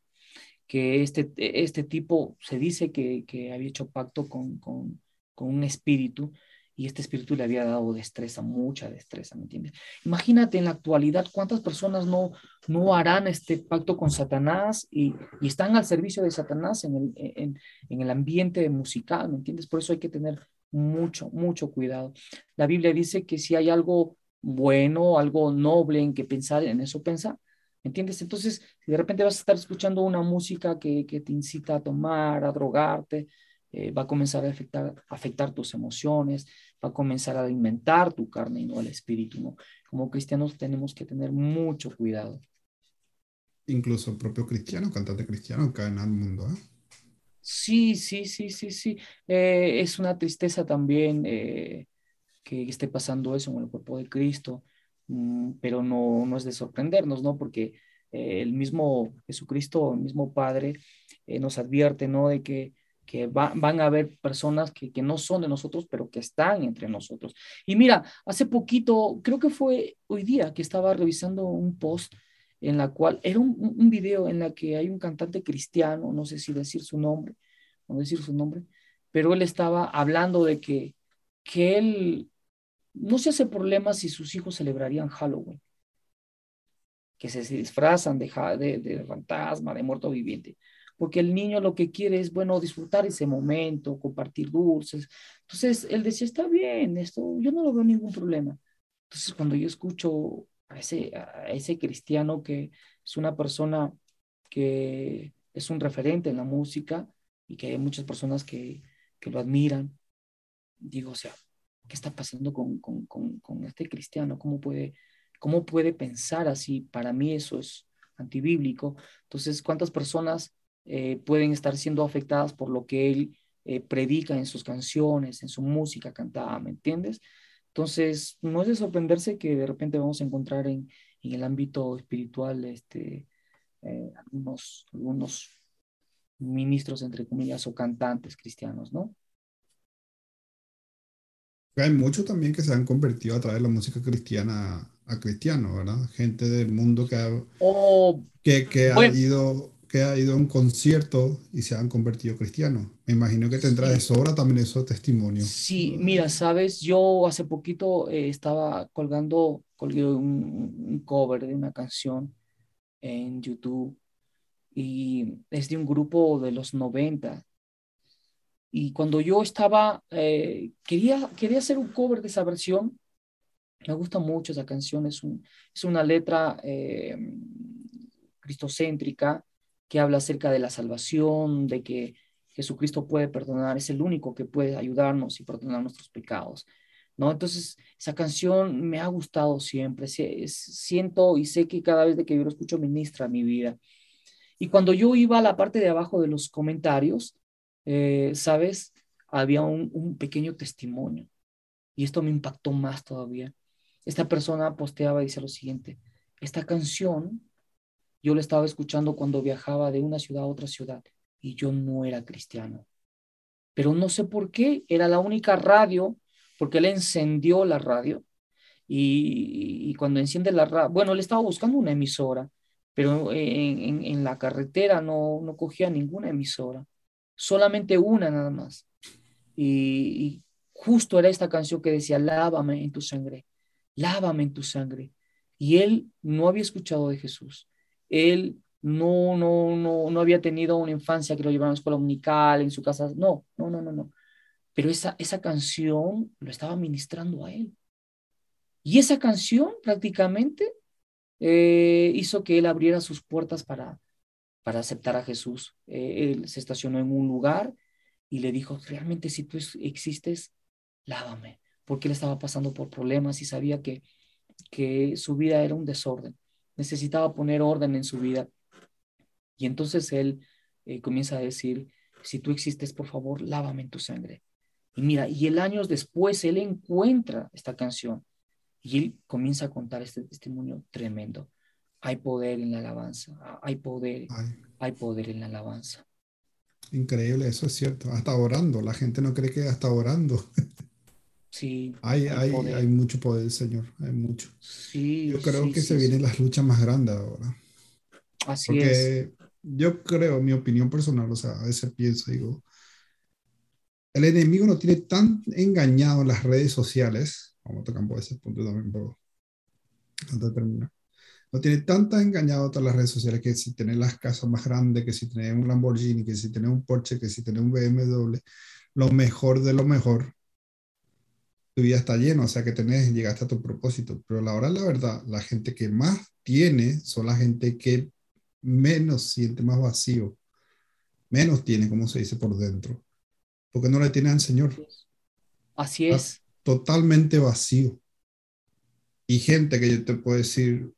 que este, este tipo se dice que, que había hecho pacto con, con, con, un espíritu y este espíritu le había dado destreza, mucha destreza, ¿me entiendes? Imagínate en la actualidad cuántas personas no, no harán este pacto con Satanás y, y están al servicio de Satanás en el, en, el ambiente musical, ¿me entiendes? Por eso hay que tener mucho, mucho cuidado. La Biblia dice que si hay algo bueno, algo noble en que pensar, en eso pensar. ¿Entiendes? Entonces, si de repente vas a estar escuchando una música que, que te incita a tomar, a drogarte, eh, va a comenzar a afectar, afectar tus emociones, va a comenzar a alimentar tu carne y no el espíritu. ¿no? Como cristianos tenemos que tener mucho cuidado. Incluso el propio cristiano, cantante cristiano, cae en el mundo. ¿eh? Sí, sí, sí, sí, sí. Eh, es una tristeza también eh, que esté pasando eso en el cuerpo de Cristo, mm, pero no, no es de sorprendernos, ¿no? Porque eh, el mismo Jesucristo, el mismo Padre, nos advierte, ¿no? De que, que van a haber personas que, que, no son de nosotros, pero que están entre nosotros. Y mira, hace poquito, creo que fue hoy día que estaba revisando un post en la cual era un, un, video en la que hay un cantante cristiano, no sé si decir su nombre, no decir su nombre, pero él estaba hablando de que, que él no se hace problema si sus hijos celebrarían Halloween, que se disfrazan de, de, de fantasma, de muerto viviente, porque el niño lo que quiere es, bueno, disfrutar ese momento, compartir dulces. Entonces, él decía, está bien, esto, yo no lo veo ningún problema. Entonces, cuando yo escucho a ese, a ese cristiano que es una persona que es un referente en la música y que hay muchas personas que, que lo admiran. Digo, o sea, ¿qué está pasando con, con, con, con, este cristiano? ¿Cómo puede, ¿Cómo puede pensar así? Para mí eso es antibíblico. Entonces, ¿cuántas personas eh, pueden estar siendo afectadas por lo que él eh, predica en sus canciones, en su música cantada? ¿Me entiendes? Entonces, no es de sorprenderse que de repente vamos a encontrar en, en el ámbito espiritual este, eh, algunos, algunos ministros, entre comillas, o cantantes cristianos, ¿no? Hay muchos también que se han convertido a través de la música cristiana a cristiano, ¿verdad? Gente del mundo que ha, que, que ha ido que ha ido a un concierto y se han convertido cristianos. Me imagino que tendrá de sobra también esos testimonios. Sí, mira, sabes, yo hace poquito eh, estaba colgando, colgué un, cover de una canción en YouTube y es de un grupo de los 90. Y cuando yo estaba, eh, quería, quería hacer un cover de esa versión. Me gusta mucho esa canción, es, un, es una letra eh, cristocéntrica que habla acerca de la salvación, de que Jesucristo puede perdonar, es el único que puede ayudarnos y perdonar nuestros pecados. ¿No? Entonces, esa canción me ha gustado siempre, siento y sé que cada vez que yo lo escucho ministra mi vida. Y cuando yo iba a la parte de abajo de los comentarios, eh, ¿sabes? Había un, un pequeño testimonio y esto me impactó más todavía. Esta persona posteaba y dice lo siguiente, esta canción yo lo estaba escuchando cuando viajaba de una ciudad a otra ciudad y yo no era cristiano. Pero no sé por qué, era la única radio, porque él encendió la radio y, cuando enciende la radio, bueno, él estaba buscando una emisora, pero en, la carretera no, no cogía ninguna emisora, solamente una nada más. Y, justo era esta canción que decía, lávame en tu sangre, lávame en tu sangre. Y él no había escuchado de Jesús. Él no, no, no, no había tenido una infancia que lo llevaron a la escuela unical, en su casa. No, no, no, no, no. Pero esa, esa canción lo estaba ministrando a él. Y esa canción prácticamente eh, hizo que él abriera sus puertas para, para aceptar a Jesús. Eh, él se estacionó en un lugar y le dijo, realmente si tú existes, lávame, porque él estaba pasando por problemas y sabía que, que su vida era un desorden. Necesitaba poner orden en su vida. Y entonces él eh, comienza a decir, si tú existes, por favor, lávame en tu sangre. Y mira, y el años después él encuentra esta canción y él comienza a contar este testimonio tremendo. Hay poder en la alabanza, hay poder, hay poder en la alabanza. Increíble, eso es cierto. Hasta orando, la gente no cree que hasta orando. Sí. Hay, hay, hay, mucho poder, Señor, hay mucho. Sí. Yo creo que se vienen las luchas más grandes ahora. Así Porque yo creo, mi opinión personal, o sea, a veces pienso, digo, el enemigo no tiene tan engañado en las redes sociales Vamos a tocar por ese punto también, pero antes de terminar. No tiene tanta engañado todas las redes sociales que si tenés las casas más grandes, que si tenés un Lamborghini, que si tenés un Porsche, que si tenés un BMW, lo mejor de lo mejor, tu vida está llena, o sea que tenés, llegaste a tu propósito. Pero la hora, la verdad, la gente que más tiene son la gente que menos siente más vacío, menos tiene, como se dice, por dentro, porque no le tiene al Señor. Así es totalmente vacío. Y gente que yo te puedo decir,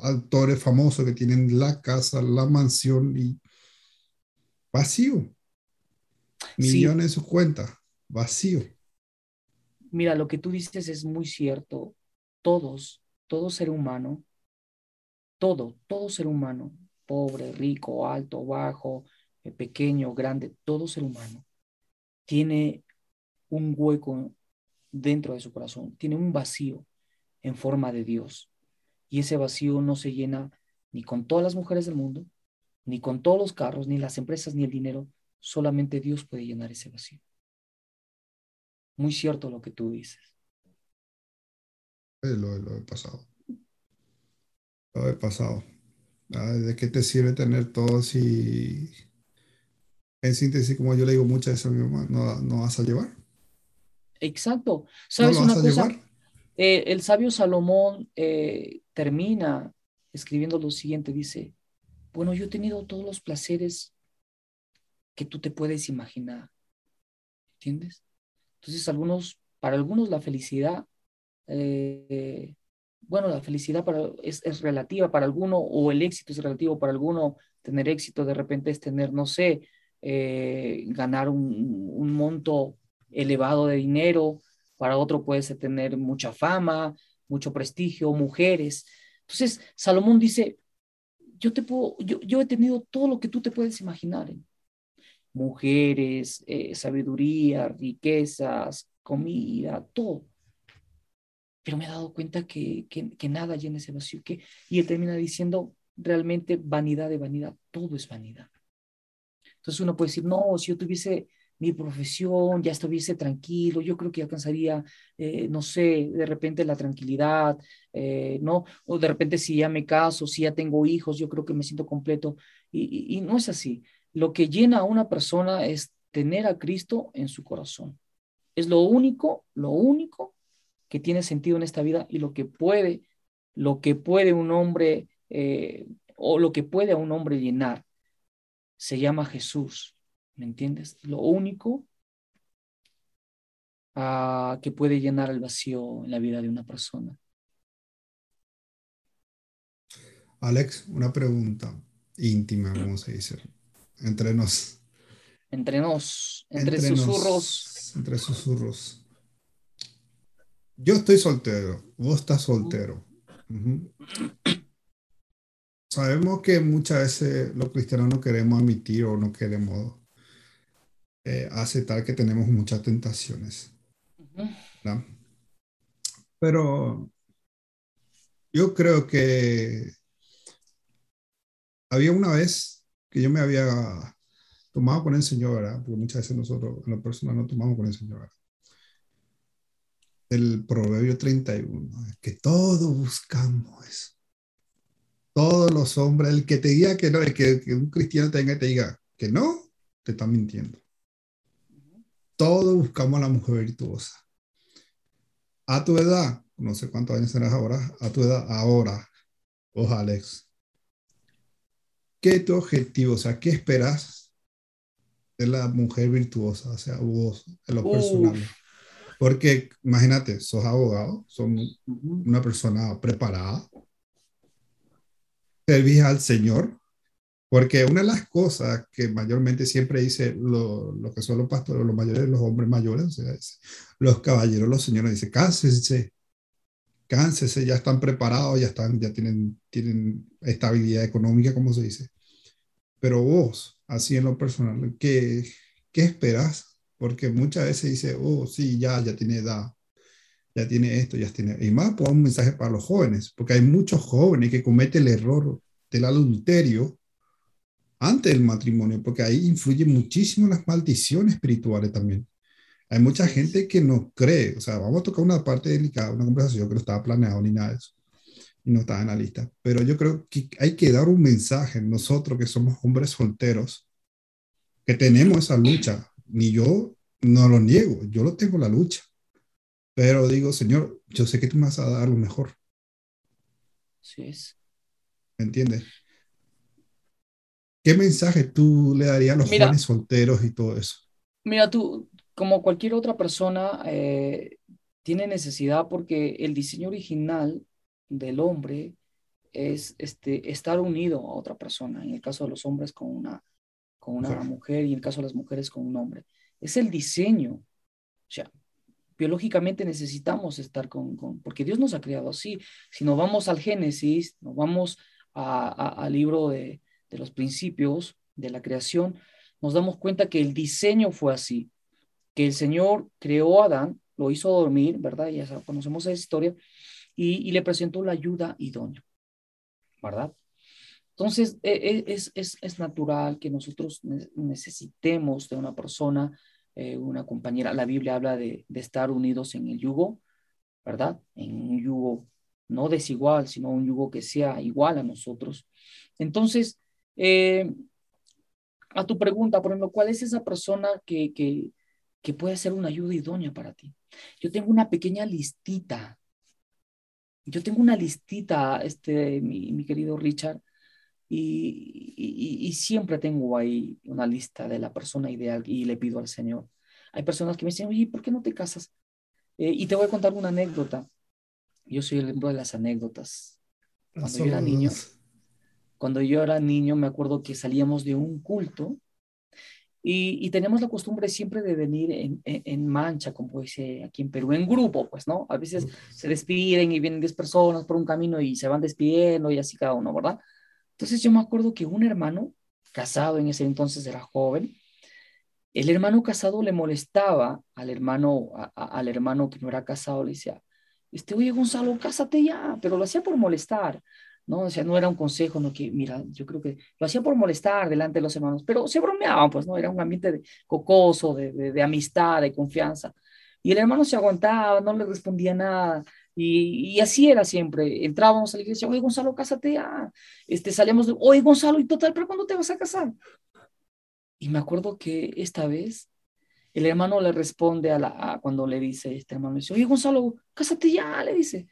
actores famosos que tienen la casa, la mansión y vacío. Millones en sus cuentas, vacío. Mira, lo que tú dices es muy cierto. Todos, todo ser humano, todo, todo ser humano, pobre, rico, alto, bajo, eh, pequeño, grande, todo ser humano, tiene un hueco dentro de su corazón, tiene un vacío en forma de Dios. Y ese vacío no se llena ni con todas las mujeres del mundo, ni con todos los carros, ni las empresas, ni el dinero. Solamente Dios puede llenar ese vacío. Muy cierto lo que tú dices. Lo, lo he pasado. Lo he pasado. ¿De qué te sirve tener todo si, en síntesis, como yo le digo muchas veces a mi mamá, no, no vas a llevar? Exacto. ¿Sabes una cosa? Eh, el sabio Salomón eh, termina escribiendo lo siguiente, dice, bueno, yo he tenido todos los placeres que tú te puedes imaginar. ¿Entiendes? Entonces, algunos, para algunos la felicidad, eh, bueno, la felicidad para, es, relativa para alguno, o el éxito es relativo para alguno, tener éxito de repente es tener, no sé, ganar un, un monto elevado de dinero, para otro puede tener mucha fama, mucho prestigio, mujeres. Entonces, Salomón dice, yo, te puedo, yo, he tenido todo lo que tú te puedes imaginar. Mujeres, eh, sabiduría, riquezas, comida, todo. Pero me he dado cuenta que, que, nada llena ese vacío. Que, y él termina diciendo, realmente vanidad de vanidad, todo es vanidad. Entonces uno puede decir, no, si yo tuviese mi profesión, ya estuviese tranquilo, yo creo que alcanzaría, eh, no sé, de repente la tranquilidad, eh, ¿no? O de repente si ya me caso, si ya tengo hijos, yo creo que me siento completo. Y, y no es así. Lo que llena a una persona es tener a Cristo en su corazón. Es lo único, lo único que tiene sentido en esta vida y lo que puede, lo que puede un hombre, eh, o lo que puede a un hombre llenar, se llama Jesús ¿Me entiendes? Lo único ah, que puede llenar el vacío en la vida de una persona. Alex, una pregunta íntima, ¿cómo se dice? Entre nos. Entre nos, entre, susurros. entre susurros. Yo estoy soltero, vos estás soltero. sabemos que muchas veces los cristianos no queremos admitir o no queremos eh, aceptar que tenemos muchas tentaciones. Pero yo creo que había una vez que yo me había tomado con el Señor, porque muchas veces nosotros en la persona no tomamos con el Señor. ¿verdad? El Proverbio 31, que todos buscamos eso. Todos los hombres, el que te diga que no, el que, un cristiano tenga te diga que no, te está mintiendo. Todos buscamos a la mujer virtuosa. A tu edad, no sé cuántos años serás ahora, a tu edad ahora, vos Alex, ¿qué es tu objetivo? O sea, ¿qué esperas de la mujer virtuosa? O sea, vos, en lo personal. Porque imagínate, sos abogado, sos una persona preparada, servís al Señor, porque una de las cosas que mayormente siempre dice lo, lo que son los pastores, los mayores, los hombres mayores, o sea, los caballeros, los señores, dice, cánsese, cánsese, ya están preparados, ya están, ya tienen, tienen estabilidad económica, como se dice. Pero vos, así en lo personal, ¿qué, qué esperas? Porque muchas veces dice, oh, sí, ya, ya tiene edad, ya tiene esto, ya tiene... Y más, pues un mensaje para los jóvenes, porque hay muchos jóvenes que cometen el error del adulterio antes del matrimonio, porque ahí influyen muchísimo las maldiciones espirituales también. Hay mucha gente que no cree, o sea, vamos a tocar una parte delicada, una conversación que no estaba planeado ni nada de eso, y no estaba en la lista, pero yo creo que hay que dar un mensaje, nosotros que somos hombres solteros, que tenemos esa lucha, ni yo no lo niego, yo lo tengo la lucha, pero digo, Señor, yo sé que tú me vas a dar lo mejor. Sí es. ¿Me entiendes? ¿Qué mensaje tú le darías a los jóvenes solteros y todo eso? Mira, tú, como cualquier otra persona, eh, tiene necesidad porque el diseño original del hombre es este, estar unido a otra persona, en el caso de los hombres con una, con una mujer y en el caso de las mujeres con un hombre. Es el diseño. O sea, biológicamente necesitamos estar con, con porque Dios nos ha creado así. Si nos vamos al Génesis, nos vamos al libro de, de los principios de la creación, nos damos cuenta que el diseño fue así, que el Señor creó a Adán, lo hizo dormir, ¿verdad? Ya conocemos esa historia, y, le presentó la ayuda idónea, ¿verdad? Entonces, e, e, es, es, es, natural que nosotros necesitemos de una persona, eh, una compañera. La Biblia habla de, de, estar unidos en el yugo, ¿verdad? En un yugo no desigual, sino un yugo que sea igual a nosotros. Entonces, eh, a tu pregunta, por ejemplo, ¿cuál es esa persona que, que, que puede ser una ayuda idónea para ti? Yo tengo una pequeña listita. Yo tengo una listita, este, mi, mi querido Richard, y, y, y, siempre tengo ahí una lista de la persona ideal y le pido al Señor. Hay personas que me dicen, oye, ¿por qué no te casas? Eh, y te voy a contar una anécdota. Yo soy el ejemplo de las anécdotas. Cuando yo era niño, cuando yo era niño, me acuerdo que salíamos de un culto y, y teníamos la costumbre siempre de venir en, en, mancha, como dice aquí en Perú, en grupo, pues, ¿no? A veces se despiden y vienen 10 personas por un camino y se van despidiendo y así cada uno, ¿verdad? Entonces yo me acuerdo que un hermano casado en ese entonces era joven, el hermano casado le molestaba al hermano, al hermano que no era casado, le decía, este, oye Gonzalo, cásate ya, pero lo hacía por molestar. ¿No? O sea, no era un consejo, no que, mira, yo creo que lo hacía por molestar delante de los hermanos, pero se bromeaban, pues, ¿no? Era un ambiente de cocoso, de, de, amistad, de confianza. Y el hermano se aguantaba, no le respondía nada. Y, y, así era siempre. Entrábamos a la iglesia, oye Gonzalo, cásate ya. Este, salíamos de, oye Gonzalo, y total, ¿pero cuándo te vas a casar? Y me acuerdo que esta vez el hermano le responde a la, cuando le dice, este hermano le dice, oye Gonzalo, cásate ya, le dice.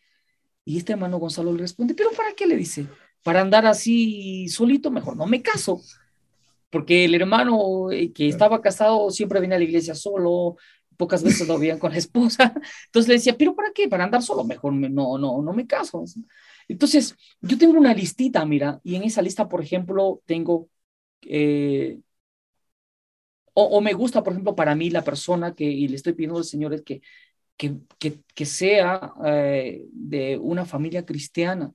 Y este hermano Gonzalo le responde, pero ¿para qué le dice? Para andar así solito, mejor no me caso. Porque el hermano eh, que estaba casado siempre venía a la iglesia solo, pocas veces lo veían con la esposa. Entonces le decía, pero ¿para qué? Para andar solo, mejor no, no, no me caso. Entonces, yo tengo una listita, mira, y en esa lista, por ejemplo, tengo, eh, o, o, me gusta, por ejemplo, para mí la persona que, y le estoy pidiendo al Señor es que que, que, sea eh, de una familia cristiana,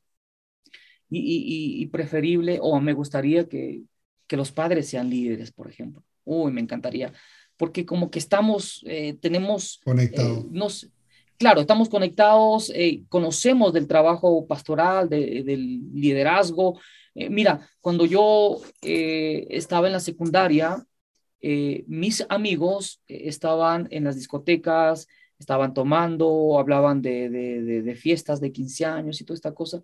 y, preferible, o me gustaría que, que los padres sean líderes, por ejemplo. Uy, me encantaría, porque como que estamos, eh, tenemos... Conectados. Eh, claro, estamos conectados, eh, conocemos del trabajo pastoral, del liderazgo. mira, cuando yo estaba en la secundaria, mis amigos estaban en las discotecas, estaban tomando, hablaban de, de, fiestas de 15 años y toda esta cosa.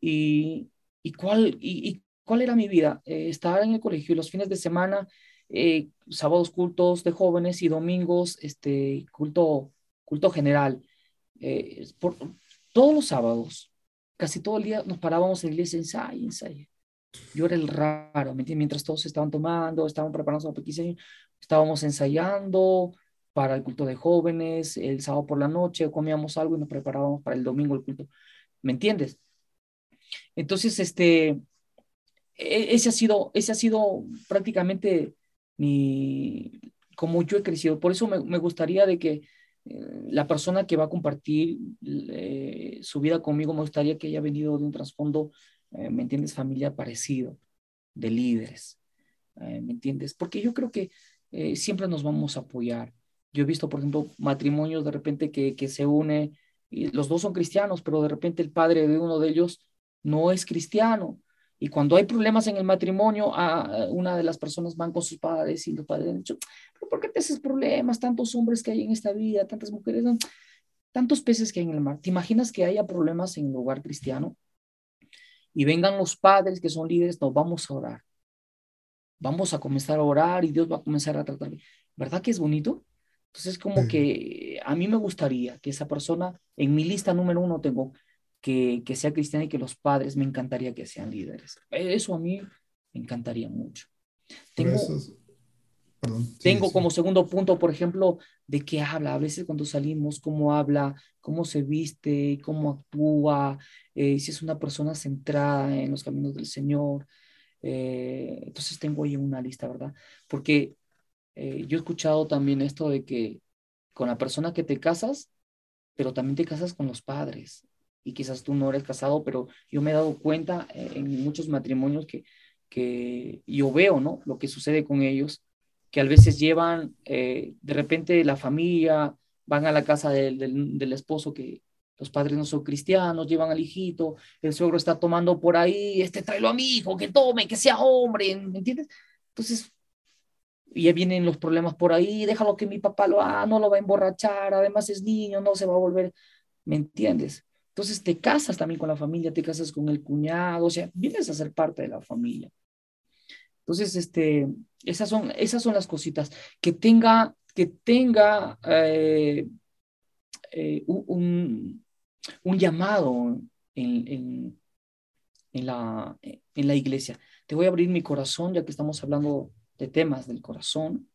¿Y, y, cuál, y, cuál era mi vida? Eh, estar en el colegio y los fines de semana, eh, sábados cultos de jóvenes y domingos este, culto, culto general. Eh, por, todos los sábados, casi todo el día nos parábamos en la iglesia, ensayo, ensayo. Yo era el raro, mientras todos estaban tomando, estaban preparando para el estábamos ensayando, para el culto de jóvenes, el sábado por la noche comíamos algo y nos preparábamos para el domingo el culto. ¿Me entiendes? Entonces, este, e, ese ha sido, ese ha sido prácticamente mi, como yo he crecido. Por eso me, gustaría de que eh, la persona que va a compartir eh, su vida conmigo, me gustaría que haya venido de un trasfondo, eh, ¿me entiendes?, familia parecido, de líderes, ¿me entiendes? Porque yo creo que siempre nos vamos a apoyar. Yo he visto, por ejemplo, matrimonios de repente que, que se une, y los dos son cristianos, pero de repente el padre de uno de ellos no es cristiano. Y cuando hay problemas en el matrimonio, a una de las personas van con sus padres y los padres han dicho, ¿pero por qué te haces problemas? Tantos hombres que hay en esta vida, tantas mujeres, tantos peces que hay en el mar. ¿Te imaginas que haya problemas en el lugar cristiano? Y vengan los padres que son líderes, nos vamos a orar. Vamos a comenzar a orar y Dios va a comenzar a tratar. ¿Verdad que es bonito? Entonces, como que a mí me gustaría que esa persona, en mi lista número uno tengo que, que sea cristiana y que los padres me encantaría que sean líderes. Eso a mí me encantaría mucho. Tengo, tengo como segundo punto, por ejemplo, de qué habla. A veces cuando salimos, cómo habla, cómo se viste, cómo actúa, eh, si es una persona centrada en los caminos del Señor. Eh, entonces tengo ahí una lista, ¿verdad? Porque eh, yo he escuchado también esto de que con la persona que te casas, pero también te casas con los padres. Y quizás tú no eres casado, pero yo me he dado cuenta eh, en muchos matrimonios que, que yo veo, ¿no? Lo que sucede con ellos, que a veces llevan, eh, de repente la familia, van a la casa del, del, esposo que los padres no son cristianos, llevan al hijito, el suegro está tomando por ahí, este tráelo a mi hijo, que tome, que sea hombre, ¿me entiendes? Entonces, y ya vienen los problemas por ahí, déjalo que mi papá lo haga, no lo va a emborrachar, además es niño, no se va a volver, ¿me entiendes? Entonces te casas también con la familia, te casas con el cuñado, o sea, vienes a ser parte de la familia. Entonces, este, esas son, esas son las cositas. Que tenga, que tenga eh, eh, un, un, llamado en, en, la, en la iglesia. Te voy a abrir mi corazón, ya que estamos hablando de temas del corazón.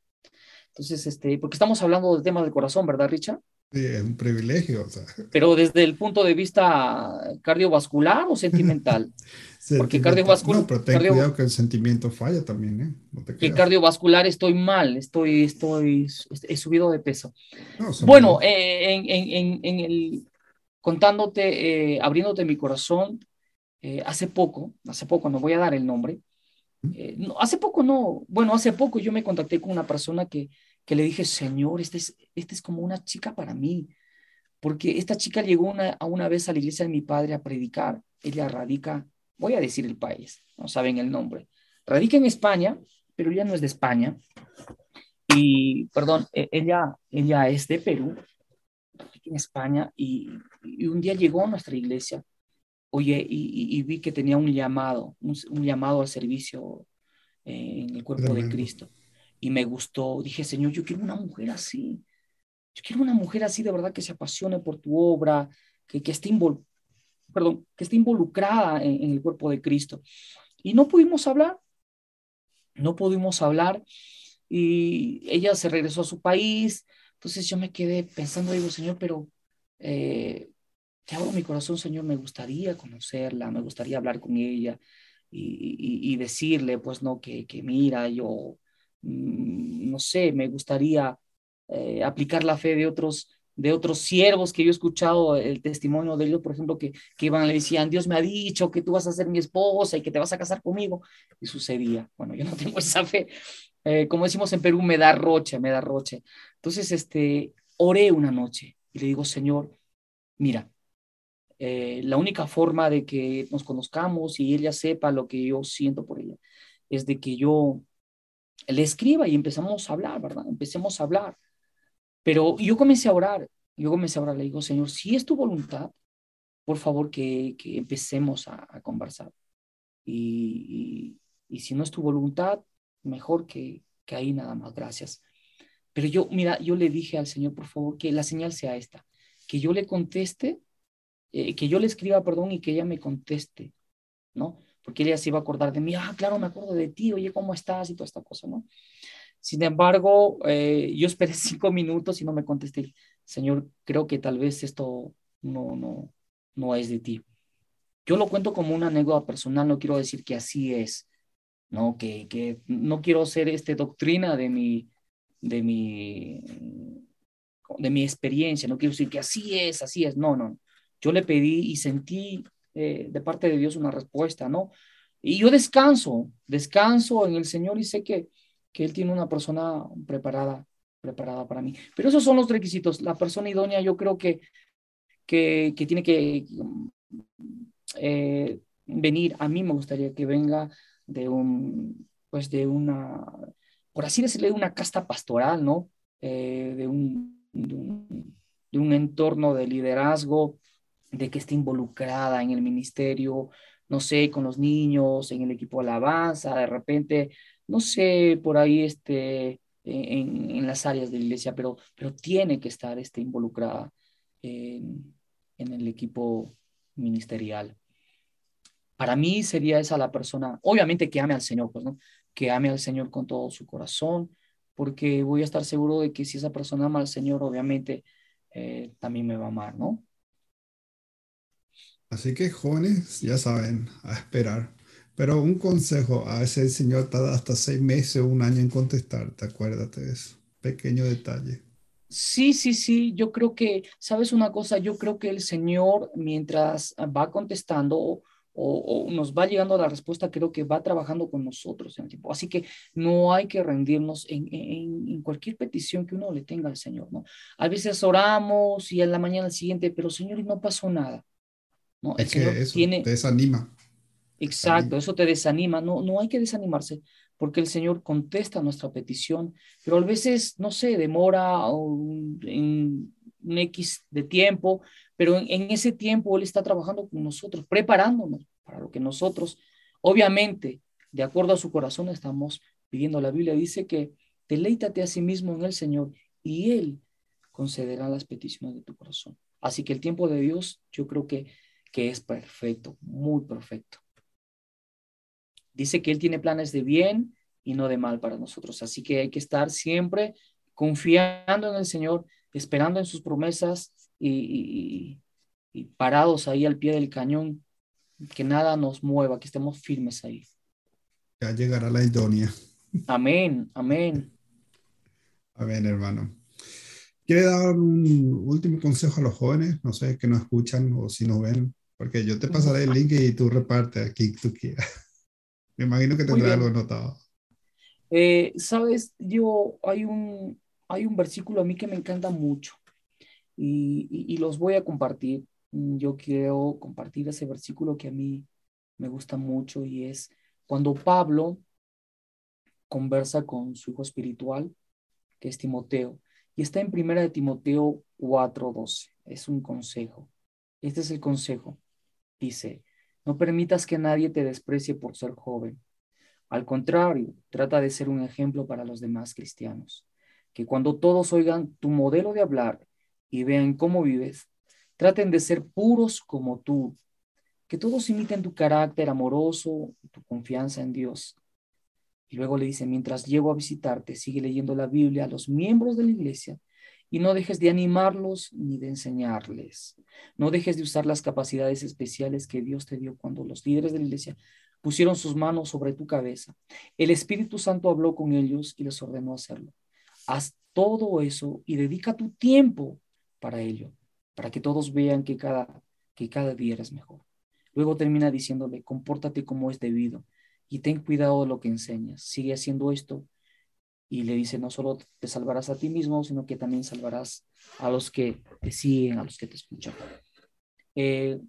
Entonces, este, porque estamos hablando de temas del corazón, ¿verdad, Richard? Sí, es un privilegio. Pero desde el punto de vista cardiovascular o sentimental. porque cardiovascular. No, pero ten cuidado que el sentimiento falla también, ¿eh? No que cardiovascular estoy mal, estoy, estoy, he subido de peso. bueno, eh, en, en, en, el, contándote, eh, abriéndote mi corazón, eh, hace poco, hace poco, no voy a dar el nombre, eh, hace poco no, bueno, hace poco yo me contacté con una persona que, que le dije, Señor, esta es, este es como una chica para mí, porque esta chica llegó una, a una vez a la iglesia de mi padre a predicar. Ella radica, voy a decir el país, no saben el nombre. Radica en España, pero ella no es de España. Y, perdón, e, ella, ella es de Perú, en España, y, y un día llegó a nuestra iglesia oye, y, vi que tenía un llamado, un, llamado al servicio eh, en el cuerpo de Cristo. Y me gustó, dije, Señor, yo quiero una mujer así. Yo quiero una mujer así de verdad que se apasione por tu obra, que, que, esté, perdón, que esté involucrada en, en el cuerpo de Cristo. Y no pudimos hablar, no pudimos hablar y ella se regresó a su país. Entonces yo me quedé pensando, digo, Señor, pero eh, abro mi corazón, Señor, me gustaría conocerla, me gustaría hablar con ella y, decirle, pues, no, que, que mira, yo, mm, no sé, me gustaría eh, aplicar la fe de otros, de otros siervos que yo he escuchado el testimonio de ellos, por ejemplo, que, que iban, le decían, Dios me ha dicho que tú vas a ser mi esposa y que te vas a casar conmigo. Y sucedía. Bueno, yo no tengo esa fe. Eh, como decimos en Perú, me da roche, me da roche. Entonces, este, oré una noche y le digo, Señor, mira, eh, la única forma de que nos conozcamos y ella sepa lo que yo siento por ella es de que yo le escriba y empezamos a hablar, ¿verdad? Empecemos a hablar. Pero yo comencé a orar, yo comencé a orar, le digo, Señor, si es tu voluntad, por favor que, que empecemos a, conversar. Y, y, si no es tu voluntad, mejor que, que ahí nada más, gracias. Pero yo, mira, yo le dije al Señor, por favor, que la señal sea esta, que yo le conteste, eh, que yo le escriba, perdón, y que ella me conteste, ¿no? Porque ella se iba a acordar de mí, ah, claro, me acuerdo de ti, oye, ¿cómo estás? Y toda esta cosa, ¿no? Sin embargo, eh, yo esperé cinco minutos y no me contesté. Señor, creo que tal vez esto no, no, no es de ti. Yo lo cuento como una anécdota personal, no quiero decir que así es, no, que, que no quiero ser este doctrina de mi, de mi, de mi experiencia, no quiero decir que así es, así es, no, no. Yo le pedí y sentí eh, de parte de Dios una respuesta, ¿no? Y yo descanso, descanso en el Señor y sé que que él tiene una persona preparada, preparada para mí. Pero esos son los requisitos. La persona idónea yo creo que, que, tiene que eh, venir, a mí me gustaría que venga de un, pues de una, por así decirlo, de una casta pastoral, ¿no? Eh, de, un, de un entorno de liderazgo, de que esté involucrada en el ministerio, no sé, con los niños, en el equipo de alabanza, de repente no sé, por ahí este, en, en, las áreas de la iglesia, pero, pero tiene que estar este, involucrada en, en el equipo ministerial. Para mí sería esa la persona, obviamente que ame al Señor, pues, ¿no? Que ame al Señor con todo su corazón, porque voy a estar seguro de que si esa persona ama al Señor, obviamente eh, también me va a amar, ¿no? Así que jóvenes, ya saben, a esperar. Pero un consejo, a ese señor tarda hasta seis meses o un año en contestarte, acuérdate de eso. Pequeño detalle. Sí, sí, sí, yo creo que, ¿sabes una cosa? Yo creo que el Señor, mientras va contestando o, o, nos va llegando la respuesta, creo que va trabajando con nosotros en el tiempo. Así que no hay que rendirnos en, en, en, cualquier petición que uno le tenga al Señor, ¿no? A veces oramos y en la mañana siguiente, pero Señor, no pasó nada. ¿No? El es Señor que eso tiene... te desanima. Exacto, eso te desanima. No, no hay que desanimarse porque el Señor contesta nuestra petición, pero a veces, no sé, demora un, en un X de tiempo, pero en, en, ese tiempo Él está trabajando con nosotros, preparándonos para lo que nosotros, obviamente, de acuerdo a su corazón, estamos pidiendo. La Biblia dice que deleítate a sí mismo en el Señor y Él concederá las peticiones de tu corazón. Así que el tiempo de Dios yo creo que, que es perfecto, muy perfecto. Dice que Él tiene planes de bien y no de mal para nosotros. Así que hay que estar siempre confiando en el Señor, esperando en sus promesas y, parados ahí al pie del cañón, que nada nos mueva, que estemos firmes ahí. Ya llegará la idónea. Amén, amén. Amén, hermano. ¿Quiere dar un último consejo a los jóvenes? No sé, que nos escuchan o si nos ven, porque yo te pasaré el link y tú reparte aquí tú quieras. Me imagino que tendrá algo anotado. Eh, Sabes, yo hay un, hay un versículo a mí que me encanta mucho y, y, los voy a compartir. Yo quiero compartir ese versículo que a mí me gusta mucho y es cuando Pablo conversa con su hijo espiritual, que es Timoteo, y está en primera de Timoteo 4:12. Es un consejo. Este es el consejo. Dice, no permitas que nadie te desprecie por ser joven. Al contrario, trata de ser un ejemplo para los demás cristianos. Que cuando todos oigan tu modelo de hablar y vean cómo vives, traten de ser puros como tú. Que todos imiten tu carácter amoroso tu confianza en Dios. Y luego le dice, mientras llego a visitarte, sigue leyendo la Biblia a los miembros de la iglesia y no dejes de animarlos ni de enseñarles. No dejes de usar las capacidades especiales que Dios te dio cuando los líderes de la iglesia pusieron sus manos sobre tu cabeza. El Espíritu Santo habló con ellos y les ordenó hacerlo. Haz todo eso y dedica tu tiempo para ello, para que todos vean que cada, que cada día eres mejor. Luego termina diciéndole, compórtate como es debido y ten cuidado de lo que enseñas. Sigue haciendo esto y le dice, no solo te salvarás a ti mismo, sino que también salvarás a los que te siguen, a los que te escuchan. Eh,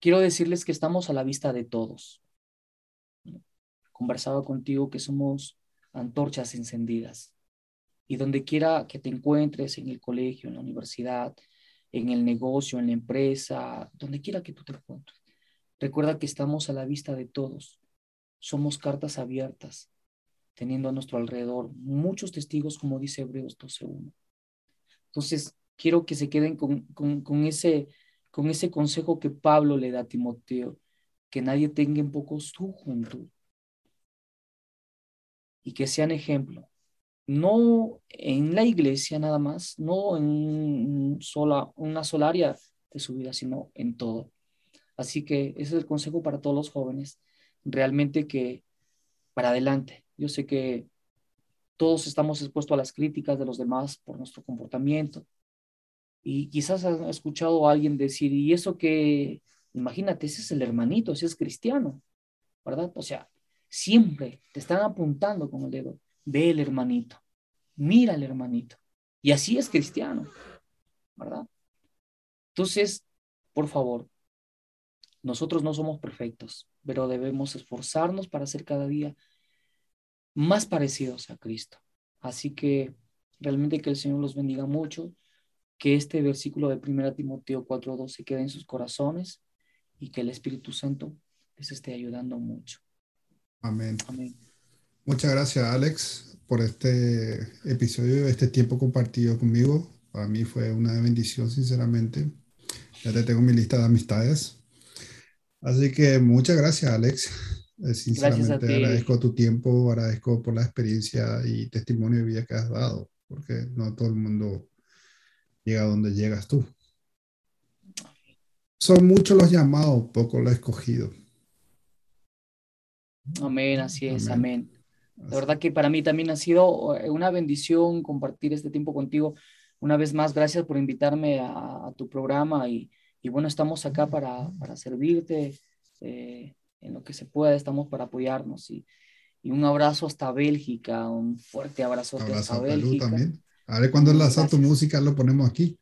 quiero decirles que estamos a la vista de todos. Conversaba contigo que somos antorchas encendidas. Y donde quiera que te encuentres, en el colegio, en la universidad, en el negocio, en la empresa, donde quiera que tú te encuentres, recuerda que estamos a la vista de todos. Somos cartas abiertas, teniendo a nuestro alrededor muchos testigos, como dice Hebreos 12.1. Entonces, quiero que se queden con, con, ese, con ese consejo que Pablo le da a Timoteo, que nadie tenga en poco su juventud y que sean ejemplo, no en la iglesia nada más, no en sola, una sola área de su vida, sino en todo. Así que ese es el consejo para todos los jóvenes, realmente que para adelante. Yo sé que todos estamos expuestos a las críticas de los demás por nuestro comportamiento. Y quizás has escuchado a alguien decir, y eso que, imagínate, ese es el hermanito, ese es cristiano, ¿verdad? O sea, siempre te están apuntando con el dedo, ve el hermanito, mira el hermanito. Y así es cristiano, ¿verdad? Entonces, por favor, nosotros no somos perfectos, pero debemos esforzarnos para ser cada día más parecidos a Cristo. Así que realmente que el Señor los bendiga mucho, que este versículo de 1 Timoteo 4.2 se quede en sus corazones y que el Espíritu Santo les esté ayudando mucho. Amén. Amén. Muchas gracias, Alex, por este episodio, este tiempo compartido conmigo. Para mí fue una bendición, sinceramente. Ya te tengo mi lista de amistades. Así que muchas gracias, Alex. Eh, sinceramente agradezco tu tiempo, agradezco por la experiencia y testimonio de vida que has dado, porque no todo el mundo llega a donde llegas tú. Son muchos los llamados, poco los escogidos. Amén, así es, amén. La verdad que para mí también ha sido eh, una bendición compartir este tiempo contigo. Una vez más, gracias por invitarme a, tu programa y, bueno, estamos acá para, para servirte eh, en lo que se pueda, estamos para apoyarnos y, y un abrazo hasta Bélgica, un fuerte abrazo, hasta Bélgica. También. A ver cuando lanza tu música lo ponemos aquí.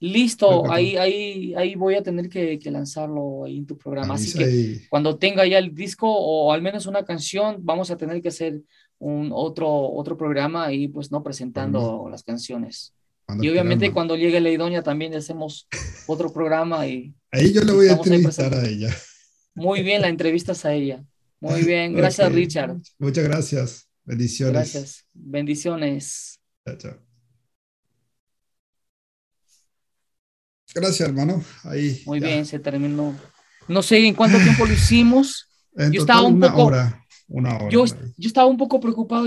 Listo, ahí, ahí, ahí voy a tener que, que, lanzarlo ahí en tu programa. Así que cuando tenga ya el disco o al menos una canción, vamos a tener que hacer un otro, otro programa y pues no presentando las canciones. y obviamente cuando llegue la idónea también hacemos otro programa y... Ahí yo le voy a entrevistar a ella. Muy bien, la entrevistas a ella. Muy bien, gracias Richard. Muchas gracias. Bendiciones. Gracias. Bendiciones. Chao, chao. Gracias, hermano. Ahí. Muy bien, se terminó. No sé en cuánto tiempo lo hicimos. yo estaba un poco. Hora, una hora. Yo, yo estaba un poco preocupado.